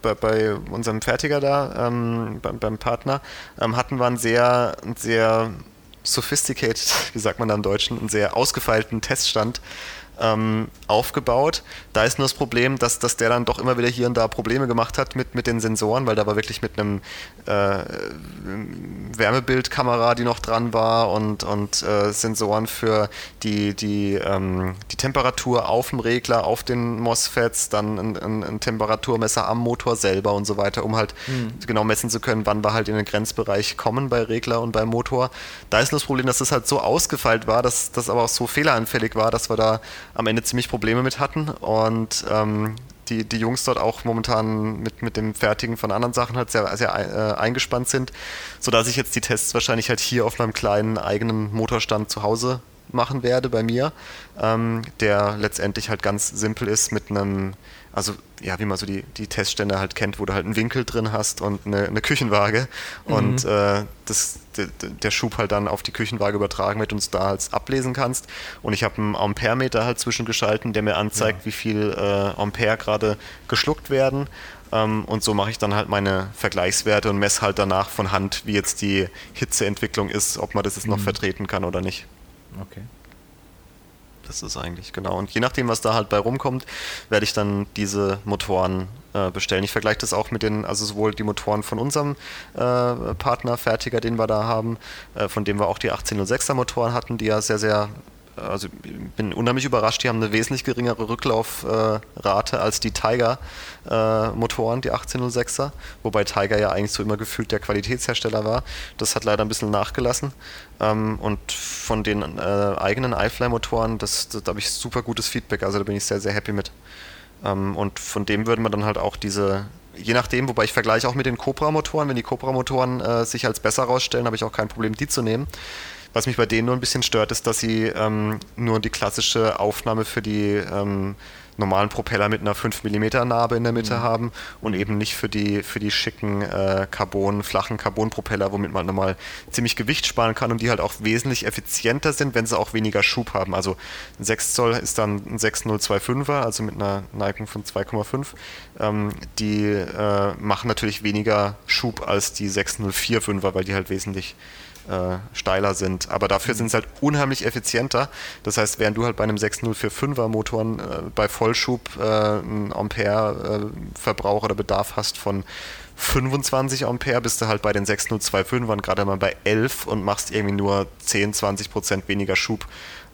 bei, bei, unserem Fertiger da, ähm, beim, beim, Partner, ähm, hatten wir einen sehr, sehr sophisticated, wie sagt man da im Deutschen, einen sehr ausgefeilten Teststand ähm, aufgebaut. Da ist nur das Problem, dass, dass der dann doch immer wieder hier und da Probleme gemacht hat mit, mit den Sensoren, weil da war wirklich mit einem äh, Wärmebildkamera, die noch dran war und, und äh, Sensoren für die, die, ähm, die Temperatur auf dem Regler, auf den MOSFETs, dann ein, ein, ein Temperaturmesser am Motor selber und so weiter, um halt mhm. genau messen zu können, wann wir halt in den Grenzbereich kommen bei Regler und beim Motor. Da ist nur das Problem, dass das halt so ausgefeilt war, dass das aber auch so fehleranfällig war, dass wir da am Ende ziemlich Probleme mit hatten und ähm, die, die Jungs dort auch momentan mit, mit dem Fertigen von anderen Sachen halt sehr, sehr äh, eingespannt sind, sodass ich jetzt die Tests wahrscheinlich halt hier auf meinem kleinen eigenen Motorstand zu Hause machen werde bei mir, ähm, der letztendlich halt ganz simpel ist mit einem also ja, wie man so die, die Teststände halt kennt, wo du halt einen Winkel drin hast und eine, eine Küchenwaage mhm. und äh, das, de, der Schub halt dann auf die Küchenwaage übertragen wird und du da halt ablesen kannst. Und ich habe einen Amperemeter halt zwischengeschalten, der mir anzeigt, ja. wie viel äh, Ampere gerade geschluckt werden. Ähm, und so mache ich dann halt meine Vergleichswerte und messe halt danach von Hand, wie jetzt die Hitzeentwicklung ist, ob man das jetzt mhm. noch vertreten kann oder nicht. Okay. Das ist eigentlich, genau. Und je nachdem, was da halt bei rumkommt, werde ich dann diese Motoren äh, bestellen. Ich vergleiche das auch mit den, also sowohl die Motoren von unserem äh, Partner, Fertiger, den wir da haben, äh, von dem wir auch die 1806er Motoren hatten, die ja sehr, sehr also ich bin unheimlich überrascht, die haben eine wesentlich geringere Rücklaufrate äh, als die Tiger-Motoren, äh, die 1806er, wobei Tiger ja eigentlich so immer gefühlt der Qualitätshersteller war. Das hat leider ein bisschen nachgelassen. Ähm, und von den äh, eigenen iFly-Motoren, das, das, da habe ich super gutes Feedback, also da bin ich sehr, sehr happy mit. Ähm, und von dem würden wir dann halt auch diese je nachdem, wobei ich vergleiche auch mit den Cobra-Motoren. Wenn die Cobra-Motoren äh, sich als besser herausstellen, habe ich auch kein Problem, die zu nehmen. Was mich bei denen nur ein bisschen stört, ist, dass sie ähm, nur die klassische Aufnahme für die ähm, normalen Propeller mit einer 5 mm Narbe in der Mitte mhm. haben und eben nicht für die, für die schicken äh, Carbon, flachen Carbon-Propeller, womit man nochmal ziemlich Gewicht sparen kann und die halt auch wesentlich effizienter sind, wenn sie auch weniger Schub haben. Also ein 6 Zoll ist dann ein 6025er, also mit einer Neigung von 2,5. Ähm, die äh, machen natürlich weniger Schub als die 6045er, weil die halt wesentlich äh, steiler sind. Aber dafür sind es halt unheimlich effizienter. Das heißt, während du halt bei einem 6045er Motoren äh, bei Vollschub äh, einen Ampere-Verbrauch oder Bedarf hast von 25 Ampere, bist du halt bei den 6025ern gerade mal bei 11 und machst irgendwie nur 10, 20 Prozent weniger Schub.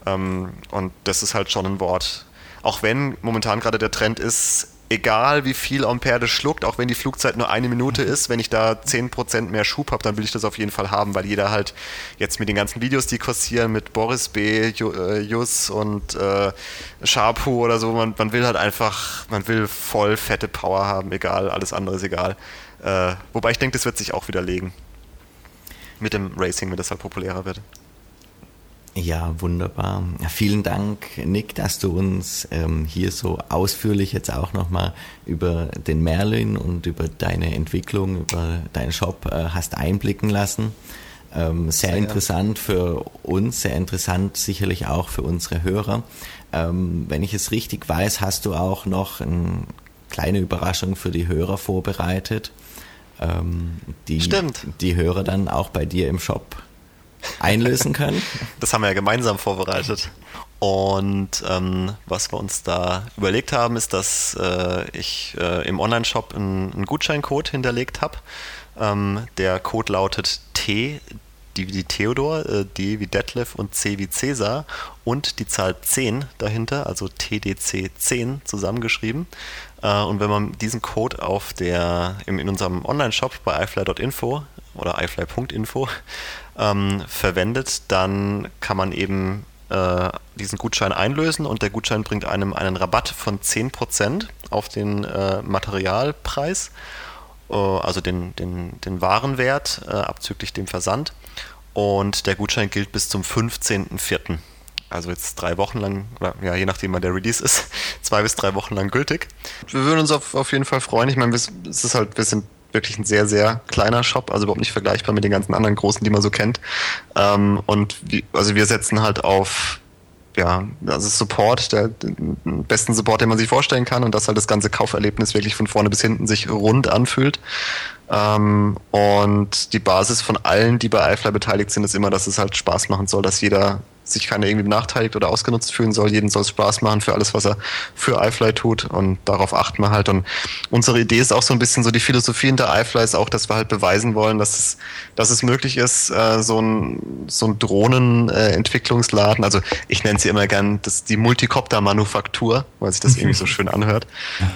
Ähm, und das ist halt schon ein Wort. Auch wenn momentan gerade der Trend ist, egal wie viel Ampere das schluckt, auch wenn die Flugzeit nur eine Minute ist, wenn ich da 10% mehr Schub habe, dann will ich das auf jeden Fall haben, weil jeder halt jetzt mit den ganzen Videos, die kursieren, mit Boris B., äh, Jus und äh, Sharpu oder so, man, man will halt einfach, man will voll fette Power haben, egal, alles andere ist egal. Äh, wobei ich denke, das wird sich auch widerlegen. Mit dem Racing, wenn das halt populärer wird. Ja, wunderbar. Vielen Dank, Nick, dass du uns ähm, hier so ausführlich jetzt auch nochmal über den Merlin und über deine Entwicklung, über deinen Shop äh, hast einblicken lassen. Ähm, sehr, sehr interessant für uns, sehr interessant sicherlich auch für unsere Hörer. Ähm, wenn ich es richtig weiß, hast du auch noch eine kleine Überraschung für die Hörer vorbereitet, ähm, die Stimmt. die Hörer dann auch bei dir im Shop einlösen können. Das haben wir ja gemeinsam vorbereitet. Und ähm, was wir uns da überlegt haben, ist, dass äh, ich äh, im Online-Shop einen, einen, Gutscheincode hinterlegt habe. Ähm, der Code lautet T, die wie Theodor, äh, D wie Detlef und C wie Cäsar und die Zahl 10 dahinter, also TDC 10 zusammengeschrieben. Äh, und wenn man diesen Code auf der, in, in unserem Online-Shop bei ifly.info oder ifly.info ähm, verwendet, dann kann man eben äh, diesen Gutschein einlösen und der Gutschein bringt einem einen Rabatt von 10% auf den äh, Materialpreis, äh, also den, den, den Warenwert äh, abzüglich dem Versand. Und der Gutschein gilt bis zum 15.04. Also jetzt drei Wochen lang, ja, je nachdem wann der Release ist, zwei bis drei Wochen lang gültig. Wir würden uns auf, auf jeden Fall freuen. Ich meine, es ist halt, wir sind wirklich ein sehr, sehr kleiner Shop, also überhaupt nicht vergleichbar mit den ganzen anderen großen, die man so kennt. Ähm, und wie, also wir setzen halt auf ja, also Support, der, den besten Support, den man sich vorstellen kann und dass halt das ganze Kauferlebnis wirklich von vorne bis hinten sich rund anfühlt. Ähm, und die Basis von allen, die bei iFly beteiligt sind, ist immer, dass es halt Spaß machen soll, dass jeder sich keiner irgendwie benachteiligt oder ausgenutzt fühlen soll. Jeden soll es Spaß machen für alles, was er für iFly tut und darauf achten wir halt. Und unsere Idee ist auch so ein bisschen so die Philosophie hinter iFly ist auch, dass wir halt beweisen wollen, dass es, dass es möglich ist, äh, so ein, so ein Drohnenentwicklungsladen, also ich nenne sie immer gern das, die Multicopter-Manufaktur, weil sich das irgendwie so schön anhört,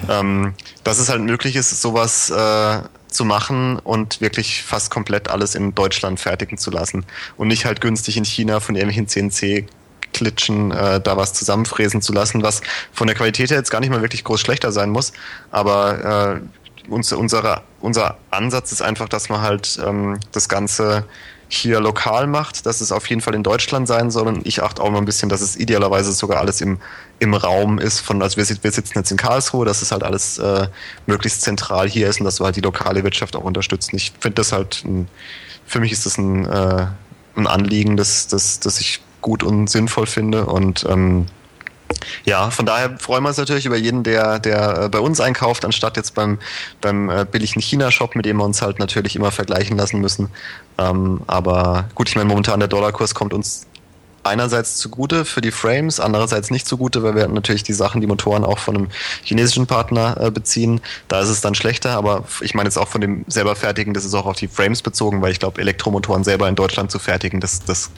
ähm, dass es halt möglich ist, sowas äh, zu machen und wirklich fast komplett alles in Deutschland fertigen zu lassen. Und nicht halt günstig in China von irgendwelchen CNC Klitschen äh, da was zusammenfräsen zu lassen, was von der Qualität her jetzt gar nicht mal wirklich groß schlechter sein muss, aber äh, uns, unsere, unser Ansatz ist einfach, dass man halt ähm, das Ganze hier lokal macht, dass es auf jeden Fall in Deutschland sein soll. Und ich achte auch mal ein bisschen, dass es idealerweise sogar alles im, im Raum ist. Von, also wir, wir sitzen jetzt in Karlsruhe, dass es halt alles äh, möglichst zentral hier ist und dass wir halt die lokale Wirtschaft auch unterstützen. Ich finde das halt, ein, für mich ist das ein, äh, ein Anliegen, das, das, das ich gut und sinnvoll finde. Und ähm, ja, von daher freuen wir uns natürlich über jeden, der, der äh, bei uns einkauft, anstatt jetzt beim, beim äh, billigen China-Shop, mit dem wir uns halt natürlich immer vergleichen lassen müssen. Ähm, aber gut, ich meine, momentan der Dollarkurs kommt uns einerseits zugute für die Frames, andererseits nicht zugute, weil wir natürlich die Sachen, die Motoren auch von einem chinesischen Partner äh, beziehen. Da ist es dann schlechter, aber ich meine jetzt auch von dem selber fertigen, das ist auch auf die Frames bezogen, weil ich glaube, Elektromotoren selber in Deutschland zu fertigen, das, das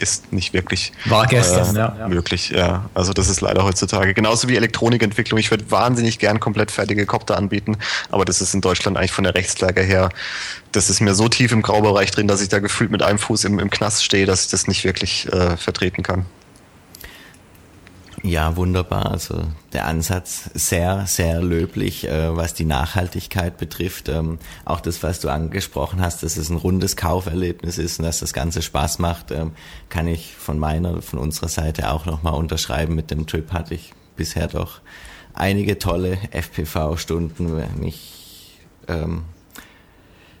ist nicht wirklich War gestern, äh, ja. möglich. Ja. Also das ist leider heutzutage. Genauso wie Elektronikentwicklung. Ich würde wahnsinnig gern komplett fertige Copter anbieten, aber das ist in Deutschland eigentlich von der Rechtslage her, das ist mir so tief im Graubereich drin, dass ich da gefühlt mit einem Fuß im, im Knast stehe, dass ich das nicht wirklich äh, vertreten kann. Ja, wunderbar. Also der Ansatz sehr, sehr löblich, äh, was die Nachhaltigkeit betrifft. Ähm, auch das, was du angesprochen hast, dass es ein rundes Kauferlebnis ist und dass das Ganze Spaß macht, ähm, kann ich von meiner, von unserer Seite auch nochmal unterschreiben. Mit dem Trip hatte ich bisher doch einige tolle FPV-Stunden. Mich, ähm,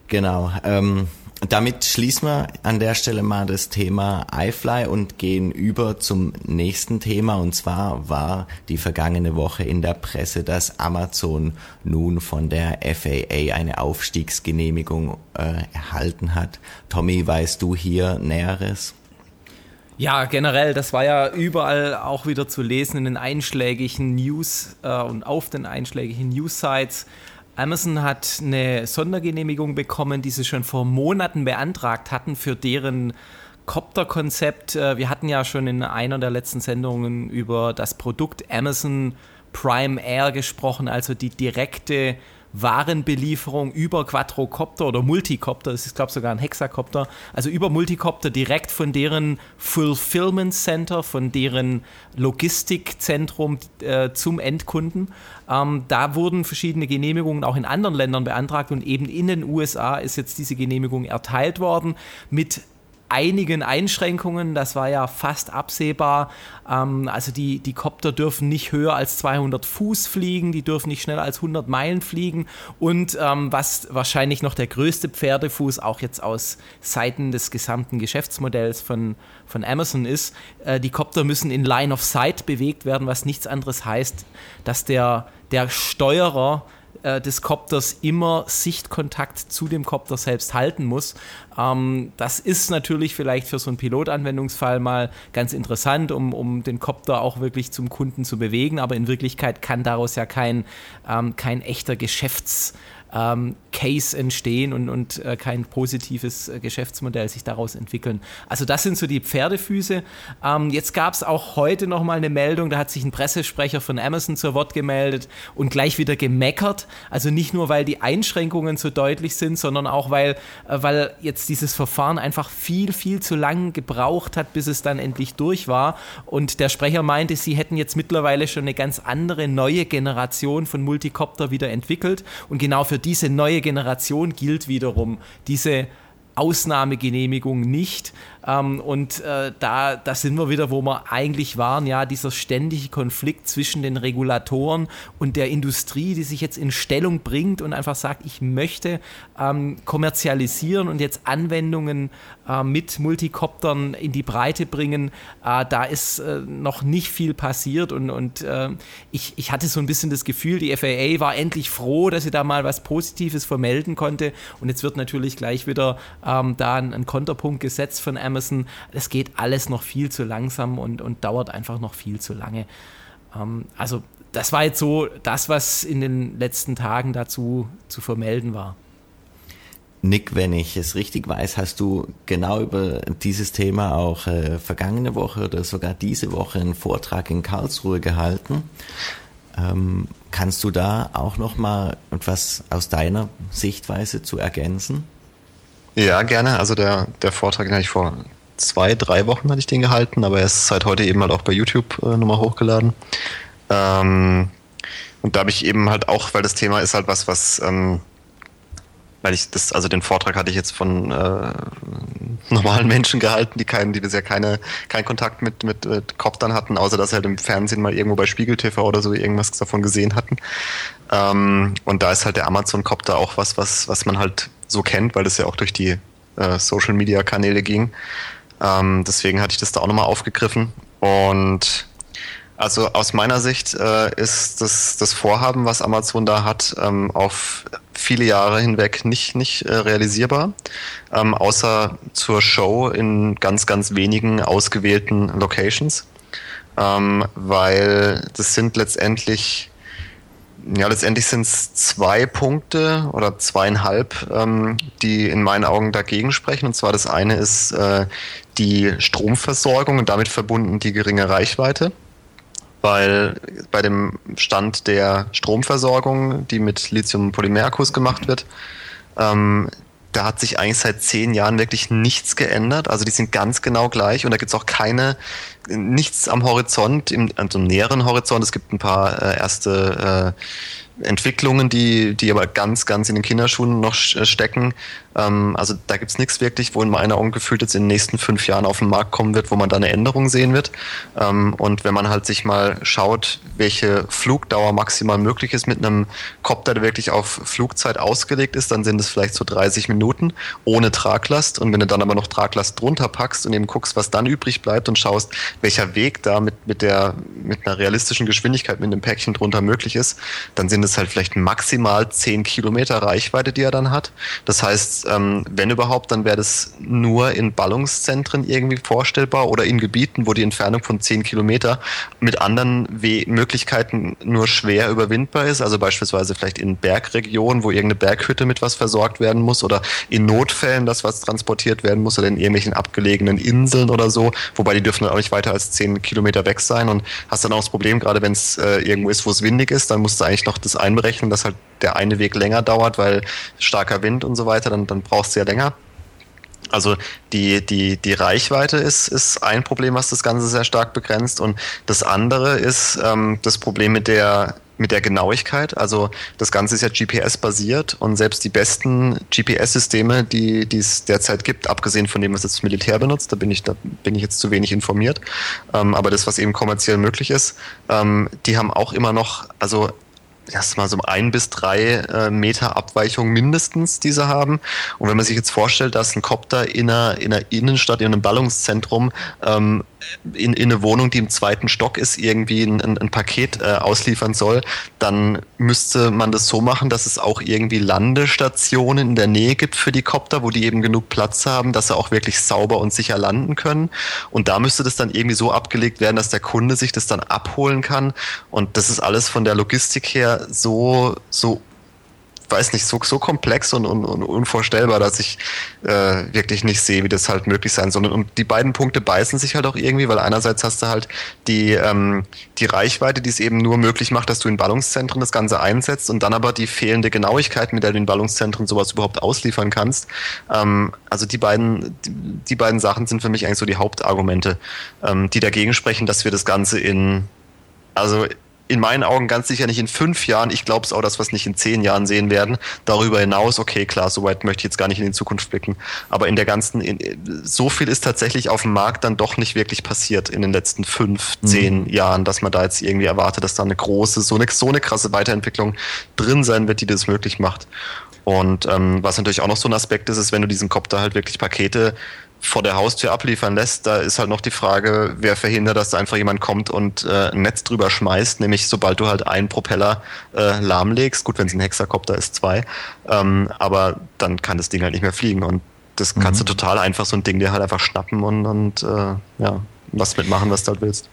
genau. Ähm, damit schließen wir an der Stelle mal das Thema iFly und gehen über zum nächsten Thema. Und zwar war die vergangene Woche in der Presse, dass Amazon nun von der FAA eine Aufstiegsgenehmigung äh, erhalten hat. Tommy, weißt du hier Näheres? Ja, generell, das war ja überall auch wieder zu lesen in den einschlägigen News äh, und auf den einschlägigen News-Sites Amazon hat eine Sondergenehmigung bekommen, die sie schon vor Monaten beantragt hatten für deren Copter-Konzept. Äh, wir hatten ja schon in einer der letzten Sendungen über das Produkt Amazon Prime Air gesprochen, also die direkte Warenbelieferung über Quadrocopter oder Multicopter, das ist glaube ich sogar ein Hexacopter, also über Multicopter direkt von deren Fulfillment Center, von deren Logistikzentrum äh, zum Endkunden. Ähm, da wurden verschiedene Genehmigungen auch in anderen Ländern beantragt und eben in den USA ist jetzt diese Genehmigung erteilt worden mit einigen Einschränkungen. Das war ja fast absehbar. Ähm, also die, die Kopter dürfen nicht höher als 200 Fuß fliegen, die dürfen nicht schneller als 100 Meilen fliegen. Und ähm, was wahrscheinlich noch der größte Pferdefuß auch jetzt aus Seiten des gesamten Geschäftsmodells von, von Amazon ist, äh, die Kopter müssen in Line of Sight bewegt werden, was nichts anderes heißt, dass der, der Steuerer äh, des Kopters immer Sichtkontakt zu dem Kopter selbst halten muss. Ähm, das ist natürlich vielleicht für so einen Pilotanwendungsfall mal ganz interessant, um, um den Kopter auch wirklich zum Kunden zu bewegen, aber in Wirklichkeit kann daraus ja kein, ähm, kein echter Geschäfts- ähm, Case entstehen und, und äh, kein positives äh, Geschäftsmodell sich daraus entwickeln. Also das sind so die Pferdefüße. Ähm, jetzt gab es auch heute nochmal eine Meldung, da hat sich ein Pressesprecher von Amazon zur Wort gemeldet und gleich wieder gemeckert. Also nicht nur, weil die Einschränkungen so deutlich sind, sondern auch, weil, äh, weil jetzt dieses Verfahren einfach viel, viel zu lang gebraucht hat, bis es dann endlich durch war. Und der Sprecher meinte, sie hätten jetzt mittlerweile schon eine ganz andere neue Generation von Multicopter wieder entwickelt. Und genau für diese neue Generation gilt wiederum diese Ausnahmegenehmigung nicht. Ähm, und äh, da, da sind wir wieder, wo wir eigentlich waren, ja, dieser ständige Konflikt zwischen den Regulatoren und der Industrie, die sich jetzt in Stellung bringt und einfach sagt, ich möchte ähm, kommerzialisieren und jetzt Anwendungen äh, mit Multikoptern in die Breite bringen. Äh, da ist äh, noch nicht viel passiert und, und äh, ich, ich hatte so ein bisschen das Gefühl, die FAA war endlich froh, dass sie da mal was Positives vermelden konnte und jetzt wird natürlich gleich wieder ähm, da ein, ein Konterpunkt gesetzt von Amazon müssen. Es geht alles noch viel zu langsam und, und dauert einfach noch viel zu lange. Ähm, also das war jetzt so das, was in den letzten Tagen dazu zu vermelden war. Nick, wenn ich es richtig weiß, hast du genau über dieses Thema auch äh, vergangene Woche oder sogar diese Woche einen Vortrag in Karlsruhe gehalten. Ähm, kannst du da auch noch mal etwas aus deiner Sichtweise zu ergänzen? Ja, gerne. Also der, der Vortrag, den habe ich vor zwei, drei Wochen hatte ich den gehalten, aber er ist seit heute eben halt auch bei YouTube äh, nochmal hochgeladen. Ähm, und da habe ich eben halt auch, weil das Thema ist halt was, was, ähm, weil ich das, also den Vortrag hatte ich jetzt von äh, normalen Menschen gehalten, die keinen, die bisher keine, keinen Kontakt mit, mit, mit Koptern hatten, außer dass sie halt im Fernsehen mal irgendwo bei Spiegel TV oder so irgendwas davon gesehen hatten. Ähm, und da ist halt der Amazon-Copter auch was, was, was man halt so kennt, weil das ja auch durch die äh, Social Media Kanäle ging. Ähm, deswegen hatte ich das da auch nochmal aufgegriffen. Und also aus meiner Sicht äh, ist das, das Vorhaben, was Amazon da hat, ähm, auf viele Jahre hinweg nicht, nicht äh, realisierbar, ähm, außer zur Show in ganz, ganz wenigen ausgewählten Locations, ähm, weil das sind letztendlich ja, letztendlich sind es zwei Punkte oder zweieinhalb, ähm, die in meinen Augen dagegen sprechen. Und zwar das eine ist äh, die Stromversorgung und damit verbunden die geringe Reichweite. Weil bei dem Stand der Stromversorgung, die mit Lithium-Polymerkurs gemacht wird, ähm, da hat sich eigentlich seit zehn Jahren wirklich nichts geändert. Also die sind ganz genau gleich und da gibt es auch keine, nichts am Horizont, im, also im näheren Horizont. Es gibt ein paar äh, erste äh, Entwicklungen, die, die aber ganz, ganz in den Kinderschuhen noch stecken. Ähm, also da gibt's nichts wirklich, wo in meiner Augen gefühlt jetzt in den nächsten fünf Jahren auf den Markt kommen wird, wo man da eine Änderung sehen wird. Ähm, und wenn man halt sich mal schaut, welche Flugdauer maximal möglich ist mit einem Copter, der wirklich auf Flugzeit ausgelegt ist, dann sind es vielleicht so 30 Minuten ohne Traglast. Und wenn du dann aber noch Traglast drunter packst und eben guckst, was dann übrig bleibt und schaust, welcher Weg da mit, mit, der, mit einer realistischen Geschwindigkeit mit dem Päckchen drunter möglich ist, dann sind es halt vielleicht maximal 10 Kilometer Reichweite, die er dann hat. Das heißt, ähm, wenn überhaupt, dann wäre das nur in Ballungszentren irgendwie vorstellbar oder in Gebieten, wo die Entfernung von 10 Kilometer mit anderen We Möglichkeiten nur schwer überwindbar ist. Also beispielsweise vielleicht in Bergregionen, wo irgendeine Berghütte mit was versorgt werden muss oder in Notfällen, dass was transportiert werden muss oder in irgendwelchen abgelegenen Inseln oder so. Wobei die dürfen dann auch nicht weiter als 10 Kilometer weg sein und hast dann auch das Problem, gerade wenn es äh, irgendwo ist, wo es windig ist, dann musst du eigentlich noch das einberechnen, dass halt der eine Weg länger dauert, weil starker Wind und so weiter, dann, dann brauchst du ja länger. Also die, die, die Reichweite ist, ist ein Problem, was das Ganze sehr stark begrenzt. Und das andere ist ähm, das Problem mit der mit der Genauigkeit. Also das Ganze ist ja GPS-basiert und selbst die besten GPS-Systeme, die, die es derzeit gibt, abgesehen von dem, was das Militär benutzt, da bin ich, da bin ich jetzt zu wenig informiert, ähm, aber das, was eben kommerziell möglich ist, ähm, die haben auch immer noch, also erstmal so ein bis drei äh, Meter Abweichung mindestens, diese haben. Und wenn man sich jetzt vorstellt, dass ein Kopter in einer, in einer Innenstadt, in einem Ballungszentrum ähm, in, in eine Wohnung, die im zweiten Stock ist, irgendwie ein, ein, ein Paket äh, ausliefern soll, dann müsste man das so machen, dass es auch irgendwie Landestationen in der Nähe gibt für die Kopter, wo die eben genug Platz haben, dass sie auch wirklich sauber und sicher landen können. Und da müsste das dann irgendwie so abgelegt werden, dass der Kunde sich das dann abholen kann. Und das ist alles von der Logistik her so, so weiß nicht, so, so komplex und, und, und unvorstellbar, dass ich äh, wirklich nicht sehe, wie das halt möglich sein soll. Und die beiden Punkte beißen sich halt auch irgendwie, weil einerseits hast du halt die, ähm, die Reichweite, die es eben nur möglich macht, dass du in Ballungszentren das Ganze einsetzt und dann aber die fehlende Genauigkeit, mit der du in Ballungszentren sowas überhaupt ausliefern kannst. Ähm, also die beiden, die, die, beiden Sachen sind für mich eigentlich so die Hauptargumente, ähm, die dagegen sprechen, dass wir das Ganze in also in meinen Augen ganz sicher nicht in fünf Jahren. Ich glaube es auch, dass wir es nicht in zehn Jahren sehen werden. Darüber hinaus, okay, klar, soweit möchte ich jetzt gar nicht in die Zukunft blicken. Aber in der ganzen, in, so viel ist tatsächlich auf dem Markt dann doch nicht wirklich passiert in den letzten fünf, mhm. zehn Jahren, dass man da jetzt irgendwie erwartet, dass da eine große, so eine, so eine krasse Weiterentwicklung drin sein wird, die das möglich macht. Und ähm, was natürlich auch noch so ein Aspekt ist, ist, wenn du diesen Copter halt wirklich Pakete vor der Haustür abliefern lässt, da ist halt noch die Frage, wer verhindert, dass da einfach jemand kommt und äh, ein Netz drüber schmeißt, nämlich sobald du halt einen Propeller äh, lahmlegst, gut, wenn es ein Hexakopter ist, zwei, ähm, aber dann kann das Ding halt nicht mehr fliegen und das kannst mhm. du total einfach so ein Ding dir halt einfach schnappen und, und äh, ja, was mitmachen, was du halt willst.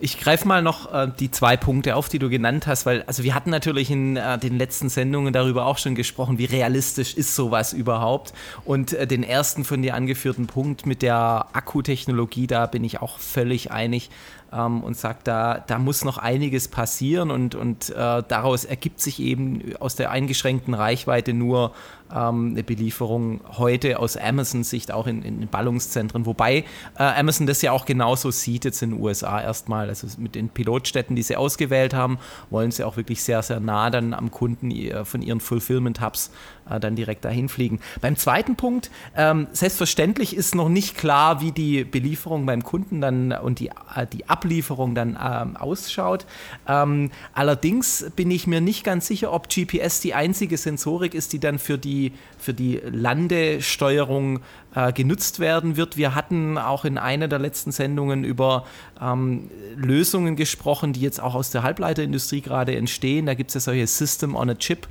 Ich greife mal noch äh, die zwei Punkte auf, die du genannt hast, weil also wir hatten natürlich in äh, den letzten Sendungen darüber auch schon gesprochen, wie realistisch ist sowas überhaupt. Und äh, den ersten von dir angeführten Punkt mit der Akkutechnologie, da bin ich auch völlig einig ähm, und sage, da, da muss noch einiges passieren und, und äh, daraus ergibt sich eben aus der eingeschränkten Reichweite nur ähm, eine Belieferung heute aus Amazon-Sicht auch in, in Ballungszentren, wobei äh, Amazon das ja auch genauso sieht jetzt in den USA erstmal, also mit den Pilotstädten, die sie ausgewählt haben, wollen sie auch wirklich sehr, sehr nah dann am Kunden von ihren Fulfillment-Hubs äh, dann direkt dahin fliegen. Beim zweiten Punkt, ähm, selbstverständlich ist noch nicht klar, wie die Belieferung beim Kunden dann und die, äh, die Ablieferung dann ähm, ausschaut. Ähm, allerdings bin ich mir nicht ganz sicher, ob GPS die einzige Sensorik ist, die dann für die, für die Landesteuerung äh, genutzt werden wird. Wir hatten auch in einer der letzten Sendungen über ähm, Lösungen gesprochen, die jetzt auch aus der Halbleiterindustrie gerade entstehen. Da gibt es ja solche System on a Chip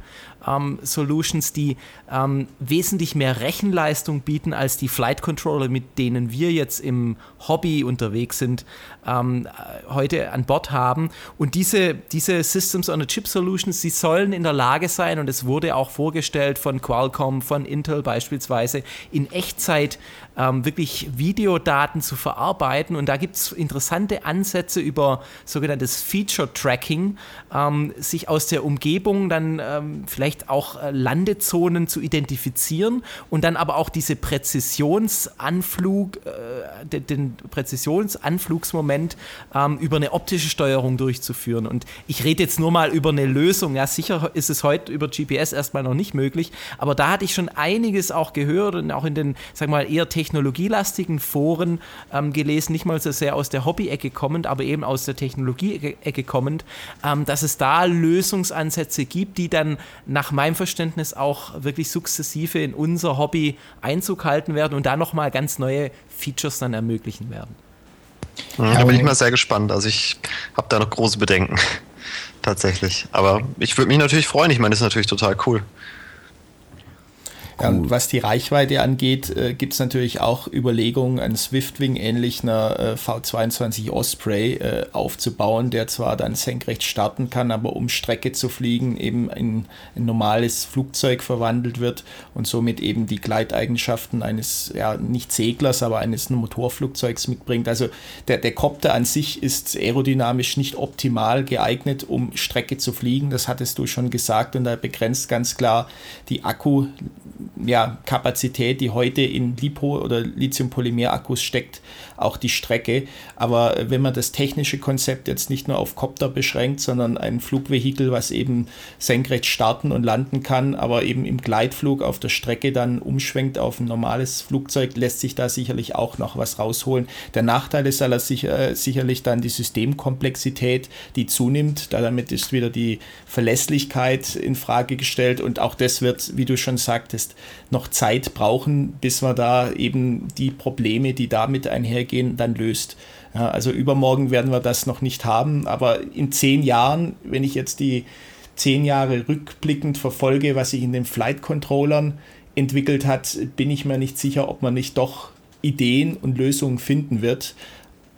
ähm, Solutions, die ähm, wesentlich mehr Rechenleistung bieten als die Flight Controller, mit denen wir jetzt im Hobby unterwegs sind, ähm, heute an Bord haben. Und diese, diese Systems on a Chip Solutions, sie sollen in der Lage sein, und es wurde auch vorgestellt von Qualcomm, von Intel beispielsweise, in Echtzeit ähm, wirklich Videodaten zu verarbeiten. Und da gibt es interessante Ansätze über sogenanntes Feature Tracking, ähm, sich aus der Umgebung dann ähm, vielleicht auch äh, Landezonen zu identifizieren und dann aber auch diese Präzisionsanflug, äh, den, den Präzisionsanflugsmoment ähm, über eine optische Steuerung durchzuführen. Und ich rede jetzt nur mal über eine Lösung. Ja, sicher ist es heute über GPS erstmal noch nicht möglich, aber da hatte ich schon einiges auch gehört und auch in den, sag mal, eher technologielastigen Foren ähm, gelesen, nicht mal so sehr aus der Hobby-Ecke kommend, aber eben aus der Technologie-Ecke kommend, ähm, dass es da Lösungsansätze gibt, die dann nach meinem Verständnis auch wirklich sukzessive in unser Hobby Einzug halten werden und da nochmal ganz neue Features dann ermöglichen werden. Ja, da bin ich mal sehr gespannt. Also ich habe da noch große Bedenken. Tatsächlich. Aber ich würde mich natürlich freuen. Ich meine, das ist natürlich total cool. Ja, und was die Reichweite angeht, äh, gibt es natürlich auch Überlegungen, einen Swiftwing ähnlich einer äh, V22 Osprey äh, aufzubauen, der zwar dann senkrecht starten kann, aber um Strecke zu fliegen eben in ein normales Flugzeug verwandelt wird und somit eben die Gleiteigenschaften eines, ja, nicht Seglers, aber eines Motorflugzeugs mitbringt. Also der, der Copter an sich ist aerodynamisch nicht optimal geeignet, um Strecke zu fliegen. Das hattest du schon gesagt und er begrenzt ganz klar die Akku ja, Kapazität, die heute in Lipo- oder Lithium-Polymer-Akkus steckt, auch die Strecke. Aber wenn man das technische Konzept jetzt nicht nur auf Copter beschränkt, sondern ein Flugvehikel, was eben senkrecht starten und landen kann, aber eben im Gleitflug auf der Strecke dann umschwenkt auf ein normales Flugzeug, lässt sich da sicherlich auch noch was rausholen. Der Nachteil ist aber sicher, sicherlich dann die Systemkomplexität, die zunimmt. Damit ist wieder die Verlässlichkeit in Frage gestellt und auch das wird, wie du schon sagtest, noch Zeit brauchen, bis man da eben die Probleme, die damit einhergehen, dann löst. Ja, also übermorgen werden wir das noch nicht haben, aber in zehn Jahren, wenn ich jetzt die zehn Jahre rückblickend verfolge, was sich in den Flight Controllern entwickelt hat, bin ich mir nicht sicher, ob man nicht doch Ideen und Lösungen finden wird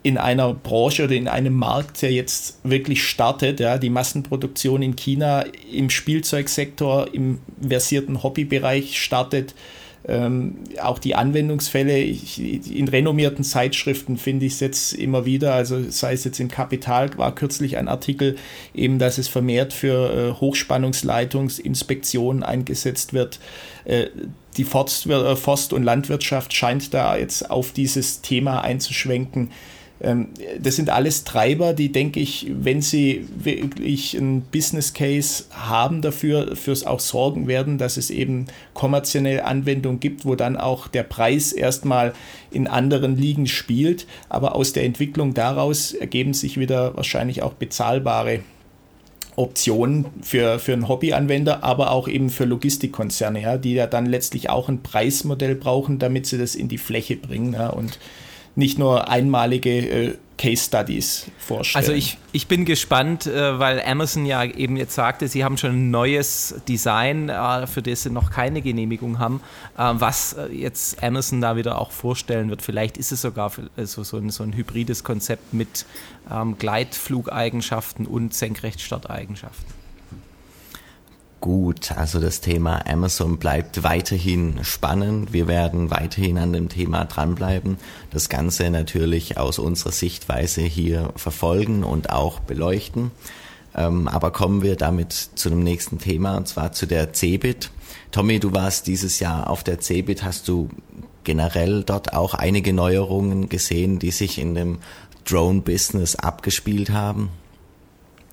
in einer Branche oder in einem Markt, der jetzt wirklich startet. Ja, die Massenproduktion in China im Spielzeugsektor, im versierten Hobbybereich startet. Ähm, auch die Anwendungsfälle ich, in renommierten Zeitschriften finde ich es jetzt immer wieder, also sei es jetzt im Kapital, war kürzlich ein Artikel, eben, dass es vermehrt für äh, Hochspannungsleitungsinspektionen eingesetzt wird. Äh, die Forst, äh, Forst und Landwirtschaft scheint da jetzt auf dieses Thema einzuschwenken. Ähm, das sind alles Treiber, die, denke ich, wenn sie wirklich einen Business Case haben dafür, fürs auch sorgen werden, dass es eben kommerzielle Anwendungen gibt, wo dann auch der Preis erstmal in anderen Ligen spielt. Aber aus der Entwicklung daraus ergeben sich wieder wahrscheinlich auch bezahlbare Optionen für, für einen Hobbyanwender, aber auch eben für Logistikkonzerne, ja, die ja dann letztlich auch ein Preismodell brauchen, damit sie das in die Fläche bringen. Ja, und nicht nur einmalige äh, Case Studies vorstellen. Also ich, ich bin gespannt, äh, weil Amazon ja eben jetzt sagte, sie haben schon ein neues Design, äh, für das sie noch keine Genehmigung haben, äh, was jetzt Amazon da wieder auch vorstellen wird. Vielleicht ist es sogar also so, ein, so ein hybrides Konzept mit ähm, Gleitflugeigenschaften und Senkrechtstarteigenschaften. Gut, also das Thema Amazon bleibt weiterhin spannend. Wir werden weiterhin an dem Thema dranbleiben. Das Ganze natürlich aus unserer Sichtweise hier verfolgen und auch beleuchten. Ähm, aber kommen wir damit zu dem nächsten Thema und zwar zu der Cebit. Tommy, du warst dieses Jahr auf der Cebit. Hast du generell dort auch einige Neuerungen gesehen, die sich in dem Drone-Business abgespielt haben?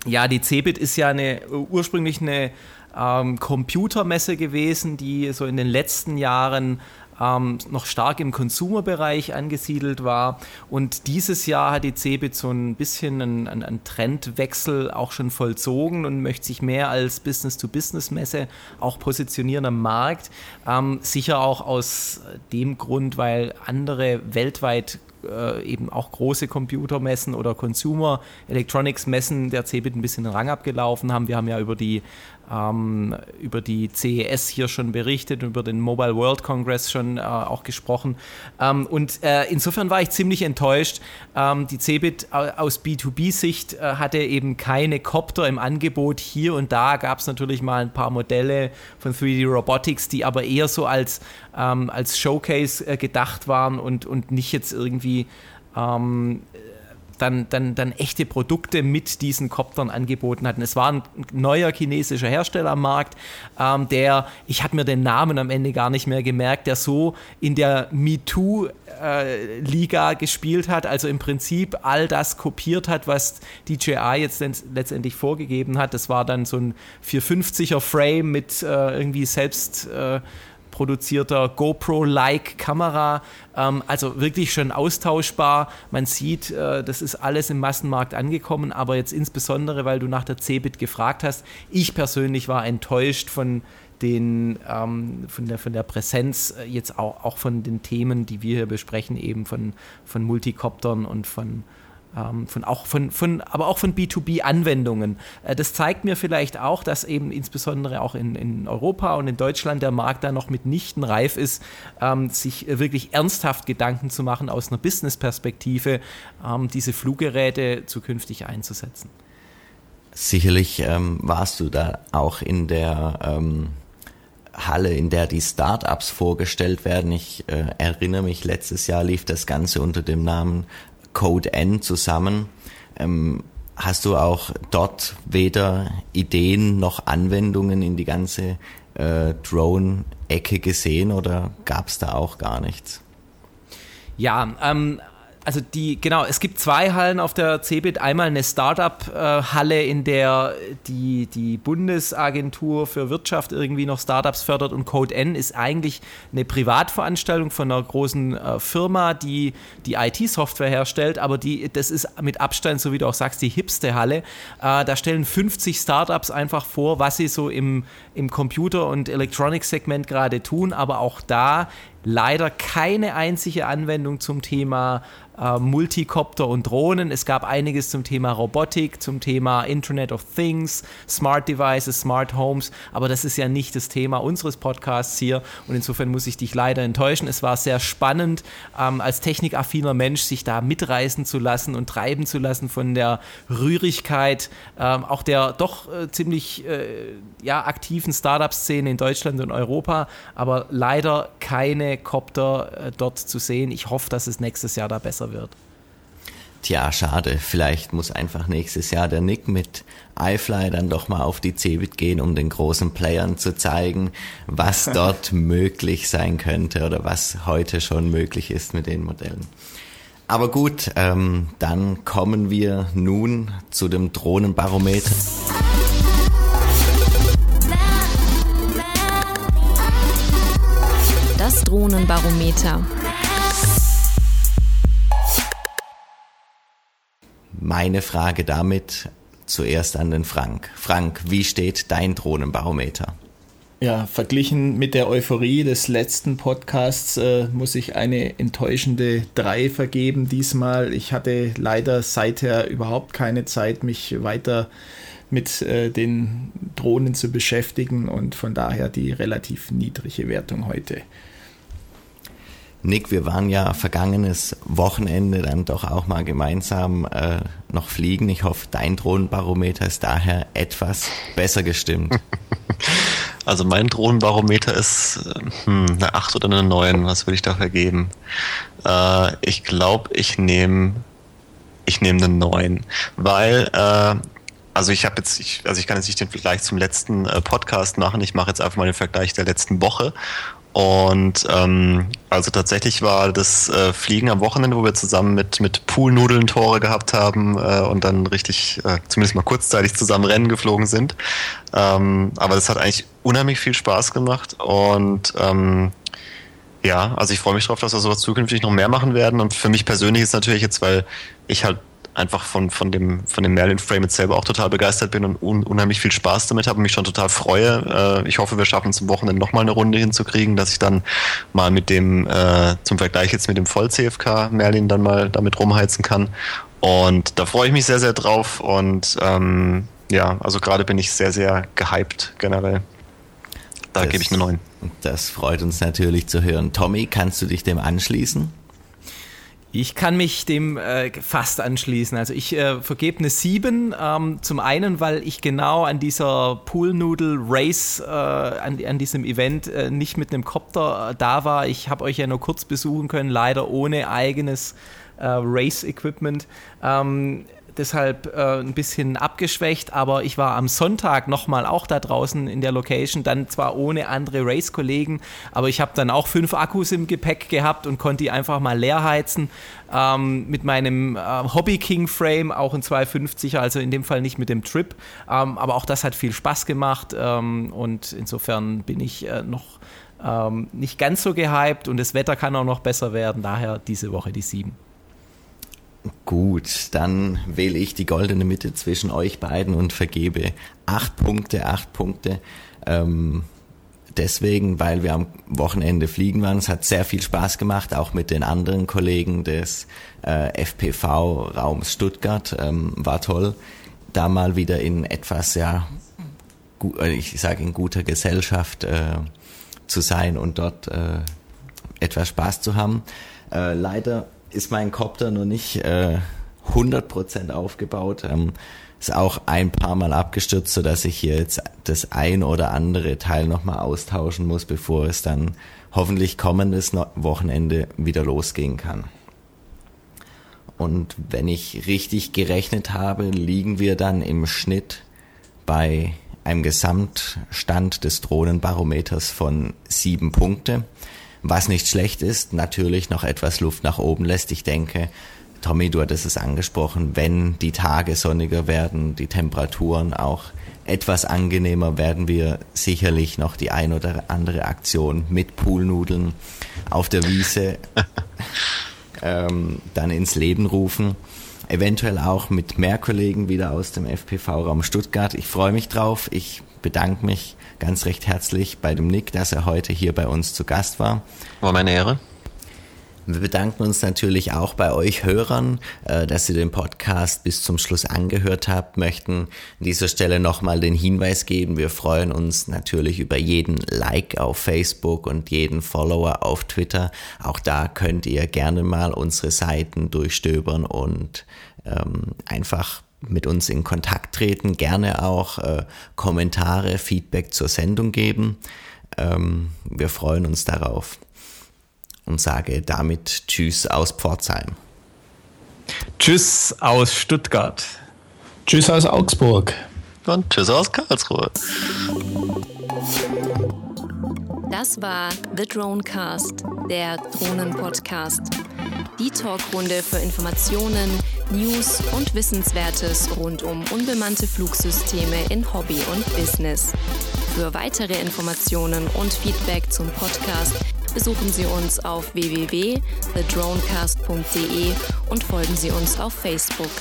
Ja, die Cebit ist ja eine ursprünglich eine ähm, Computermesse gewesen, die so in den letzten Jahren ähm, noch stark im Consumer-Bereich angesiedelt war. Und dieses Jahr hat die Cebit so ein bisschen einen, einen Trendwechsel auch schon vollzogen und möchte sich mehr als Business-to-Business-Messe auch positionieren am Markt. Ähm, sicher auch aus dem Grund, weil andere weltweit äh, eben auch große Computermessen oder Consumer Electronics Messen der CeBIT ein bisschen den Rang abgelaufen haben. Wir haben ja über die ähm, über die CES hier schon berichtet, über den Mobile World Congress schon äh, auch gesprochen. Ähm, und äh, insofern war ich ziemlich enttäuscht. Ähm, die CeBIT aus B2B-Sicht äh, hatte eben keine Copter im Angebot. Hier und da gab es natürlich mal ein paar Modelle von 3D Robotics, die aber eher so als, ähm, als Showcase äh, gedacht waren und, und nicht jetzt irgendwie ähm, dann, dann, dann echte Produkte mit diesen Koptern angeboten hatten. Es war ein neuer chinesischer Hersteller am Markt, ähm, der, ich habe mir den Namen am Ende gar nicht mehr gemerkt, der so in der MeToo-Liga äh, gespielt hat, also im Prinzip all das kopiert hat, was DJI jetzt letztendlich vorgegeben hat. Das war dann so ein 450er Frame mit äh, irgendwie selbst äh, produzierter GoPro-like Kamera. Ähm, also wirklich schon austauschbar. Man sieht, äh, das ist alles im Massenmarkt angekommen, aber jetzt insbesondere, weil du nach der Cebit gefragt hast, ich persönlich war enttäuscht von den, ähm, von, der, von der Präsenz, äh, jetzt auch, auch von den Themen, die wir hier besprechen, eben von, von Multicoptern und von von auch von, von, aber auch von B2B-Anwendungen. Äh, das zeigt mir vielleicht auch, dass eben insbesondere auch in, in Europa und in Deutschland der Markt da noch mitnichten reif ist, ähm, sich wirklich ernsthaft Gedanken zu machen, aus einer Business-Perspektive ähm, diese Fluggeräte zukünftig einzusetzen. Sicherlich ähm, warst du da auch in der ähm, Halle, in der die Startups vorgestellt werden. Ich äh, erinnere mich, letztes Jahr lief das Ganze unter dem Namen Code N zusammen. Ähm, hast du auch dort weder Ideen noch Anwendungen in die ganze äh, Drone-Ecke gesehen oder gab es da auch gar nichts? Ja, ähm, also die, genau, es gibt zwei Hallen auf der CeBIT. Einmal eine Startup-Halle, in der die, die Bundesagentur für Wirtschaft irgendwie noch Startups fördert und Code N ist eigentlich eine Privatveranstaltung von einer großen äh, Firma, die die IT-Software herstellt, aber die, das ist mit Abstand, so wie du auch sagst, die hipste Halle. Äh, da stellen 50 Startups einfach vor, was sie so im, im Computer- und Electronics-Segment gerade tun, aber auch da leider keine einzige Anwendung zum Thema äh, Multicopter und Drohnen. Es gab einiges zum Thema Robotik, zum Thema Internet of Things, Smart Devices, Smart Homes, aber das ist ja nicht das Thema unseres Podcasts hier und insofern muss ich dich leider enttäuschen. Es war sehr spannend, ähm, als technikaffiner Mensch sich da mitreißen zu lassen und treiben zu lassen von der Rührigkeit, ähm, auch der doch äh, ziemlich äh, ja, aktiven Startup-Szene in Deutschland und Europa, aber leider keine Copter äh, dort zu sehen. Ich hoffe, dass es nächstes Jahr da besser wird. Tja, schade. Vielleicht muss einfach nächstes Jahr der Nick mit iFly dann doch mal auf die Cebit gehen, um den großen Playern zu zeigen, was dort möglich sein könnte oder was heute schon möglich ist mit den Modellen. Aber gut, ähm, dann kommen wir nun zu dem Drohnenbarometer. Das Drohnenbarometer. Meine Frage damit zuerst an den Frank. Frank, wie steht dein Drohnenbarometer? Ja, verglichen mit der Euphorie des letzten Podcasts äh, muss ich eine enttäuschende 3 vergeben diesmal. Ich hatte leider seither überhaupt keine Zeit, mich weiter mit äh, den Drohnen zu beschäftigen und von daher die relativ niedrige Wertung heute. Nick, wir waren ja vergangenes Wochenende dann doch auch mal gemeinsam äh, noch fliegen. Ich hoffe, dein Drohnenbarometer ist daher etwas besser gestimmt. Also mein Drohnenbarometer ist hm, eine 8 oder eine 9. Was würde ich dafür geben? Äh, ich glaube, ich nehme ich nehme eine 9, weil äh, also ich habe jetzt, ich, also ich kann jetzt nicht den Vergleich zum letzten äh, Podcast machen. Ich mache jetzt einfach mal den Vergleich der letzten Woche und ähm, also tatsächlich war das äh, Fliegen am Wochenende, wo wir zusammen mit, mit Poolnudeln Tore gehabt haben äh, und dann richtig, äh, zumindest mal kurzzeitig zusammen Rennen geflogen sind. Ähm, aber das hat eigentlich unheimlich viel Spaß gemacht und ähm, ja, also ich freue mich darauf, dass wir sowas zukünftig noch mehr machen werden. Und für mich persönlich ist natürlich jetzt, weil ich halt einfach von, von dem, von dem Merlin-Frame jetzt selber auch total begeistert bin und un, unheimlich viel Spaß damit habe und mich schon total freue. Äh, ich hoffe, wir schaffen es am Wochenende nochmal eine Runde hinzukriegen, dass ich dann mal mit dem, äh, zum Vergleich jetzt mit dem Voll-CFK Merlin dann mal damit rumheizen kann. Und da freue ich mich sehr, sehr drauf und ähm, ja, also gerade bin ich sehr, sehr gehypt generell. Da gebe ich eine 9. Das freut uns natürlich zu hören. Tommy, kannst du dich dem anschließen? Ich kann mich dem äh, fast anschließen. Also ich äh, vergebe eine 7. Ähm, zum einen, weil ich genau an dieser Poolnoodle-Race, äh, an, an, diesem Event äh, nicht mit einem Copter äh, da war. Ich habe euch ja nur kurz besuchen können, leider ohne eigenes äh, Race-Equipment. Ähm, deshalb äh, ein bisschen abgeschwächt, aber ich war am Sonntag nochmal auch da draußen in der Location, dann zwar ohne andere Race-Kollegen, aber ich habe dann auch fünf Akkus im Gepäck gehabt und konnte die einfach mal leer heizen ähm, mit meinem äh, Hobby King Frame, auch ein 250er, also in dem Fall nicht mit dem Trip, ähm, aber auch das hat viel Spaß gemacht ähm, und insofern bin ich äh, noch ähm, nicht ganz so gehypt und das Wetter kann auch noch besser werden, daher diese Woche die 7. Gut, dann wähle ich die goldene Mitte zwischen euch beiden und vergebe acht Punkte, acht Punkte. Ähm, deswegen, weil wir am Wochenende fliegen waren. Es hat sehr viel Spaß gemacht, auch mit den anderen Kollegen des äh, FPV-Raums Stuttgart. Ähm, war toll, da mal wieder in etwas, ja, äh, ich sage in guter Gesellschaft äh, zu sein und dort äh, etwas Spaß zu haben. Äh, leider ist mein Copter noch nicht äh, 100% aufgebaut. Ähm, ist auch ein paar Mal abgestürzt, so dass ich hier jetzt das ein oder andere Teil nochmal austauschen muss, bevor es dann hoffentlich kommendes Wochenende wieder losgehen kann. Und wenn ich richtig gerechnet habe, liegen wir dann im Schnitt bei einem Gesamtstand des Drohnenbarometers von sieben Punkte, was nicht schlecht ist, natürlich noch etwas Luft nach oben lässt. Ich denke, Tommy, du hattest es angesprochen, wenn die Tage sonniger werden, die Temperaturen auch etwas angenehmer, werden wir sicherlich noch die ein oder andere Aktion mit Poolnudeln auf der Wiese ähm, dann ins Leben rufen. Eventuell auch mit mehr Kollegen wieder aus dem FPV-Raum Stuttgart. Ich freue mich drauf. Ich bedanke mich ganz recht herzlich bei dem Nick, dass er heute hier bei uns zu Gast war. War meine Ehre. Wir bedanken uns natürlich auch bei euch Hörern, äh, dass ihr den Podcast bis zum Schluss angehört habt, möchten an dieser Stelle nochmal den Hinweis geben. Wir freuen uns natürlich über jeden Like auf Facebook und jeden Follower auf Twitter. Auch da könnt ihr gerne mal unsere Seiten durchstöbern und ähm, einfach mit uns in Kontakt treten, gerne auch äh, Kommentare, Feedback zur Sendung geben. Ähm, wir freuen uns darauf und sage damit Tschüss aus Pforzheim. Tschüss aus Stuttgart. Tschüss aus Augsburg. Und Tschüss aus Karlsruhe. Das war The Dronecast, der Drohnen-Podcast. Die Talkrunde für Informationen, News und Wissenswertes rund um unbemannte Flugsysteme in Hobby und Business. Für weitere Informationen und Feedback zum Podcast besuchen Sie uns auf www.thedronecast.de und folgen Sie uns auf Facebook.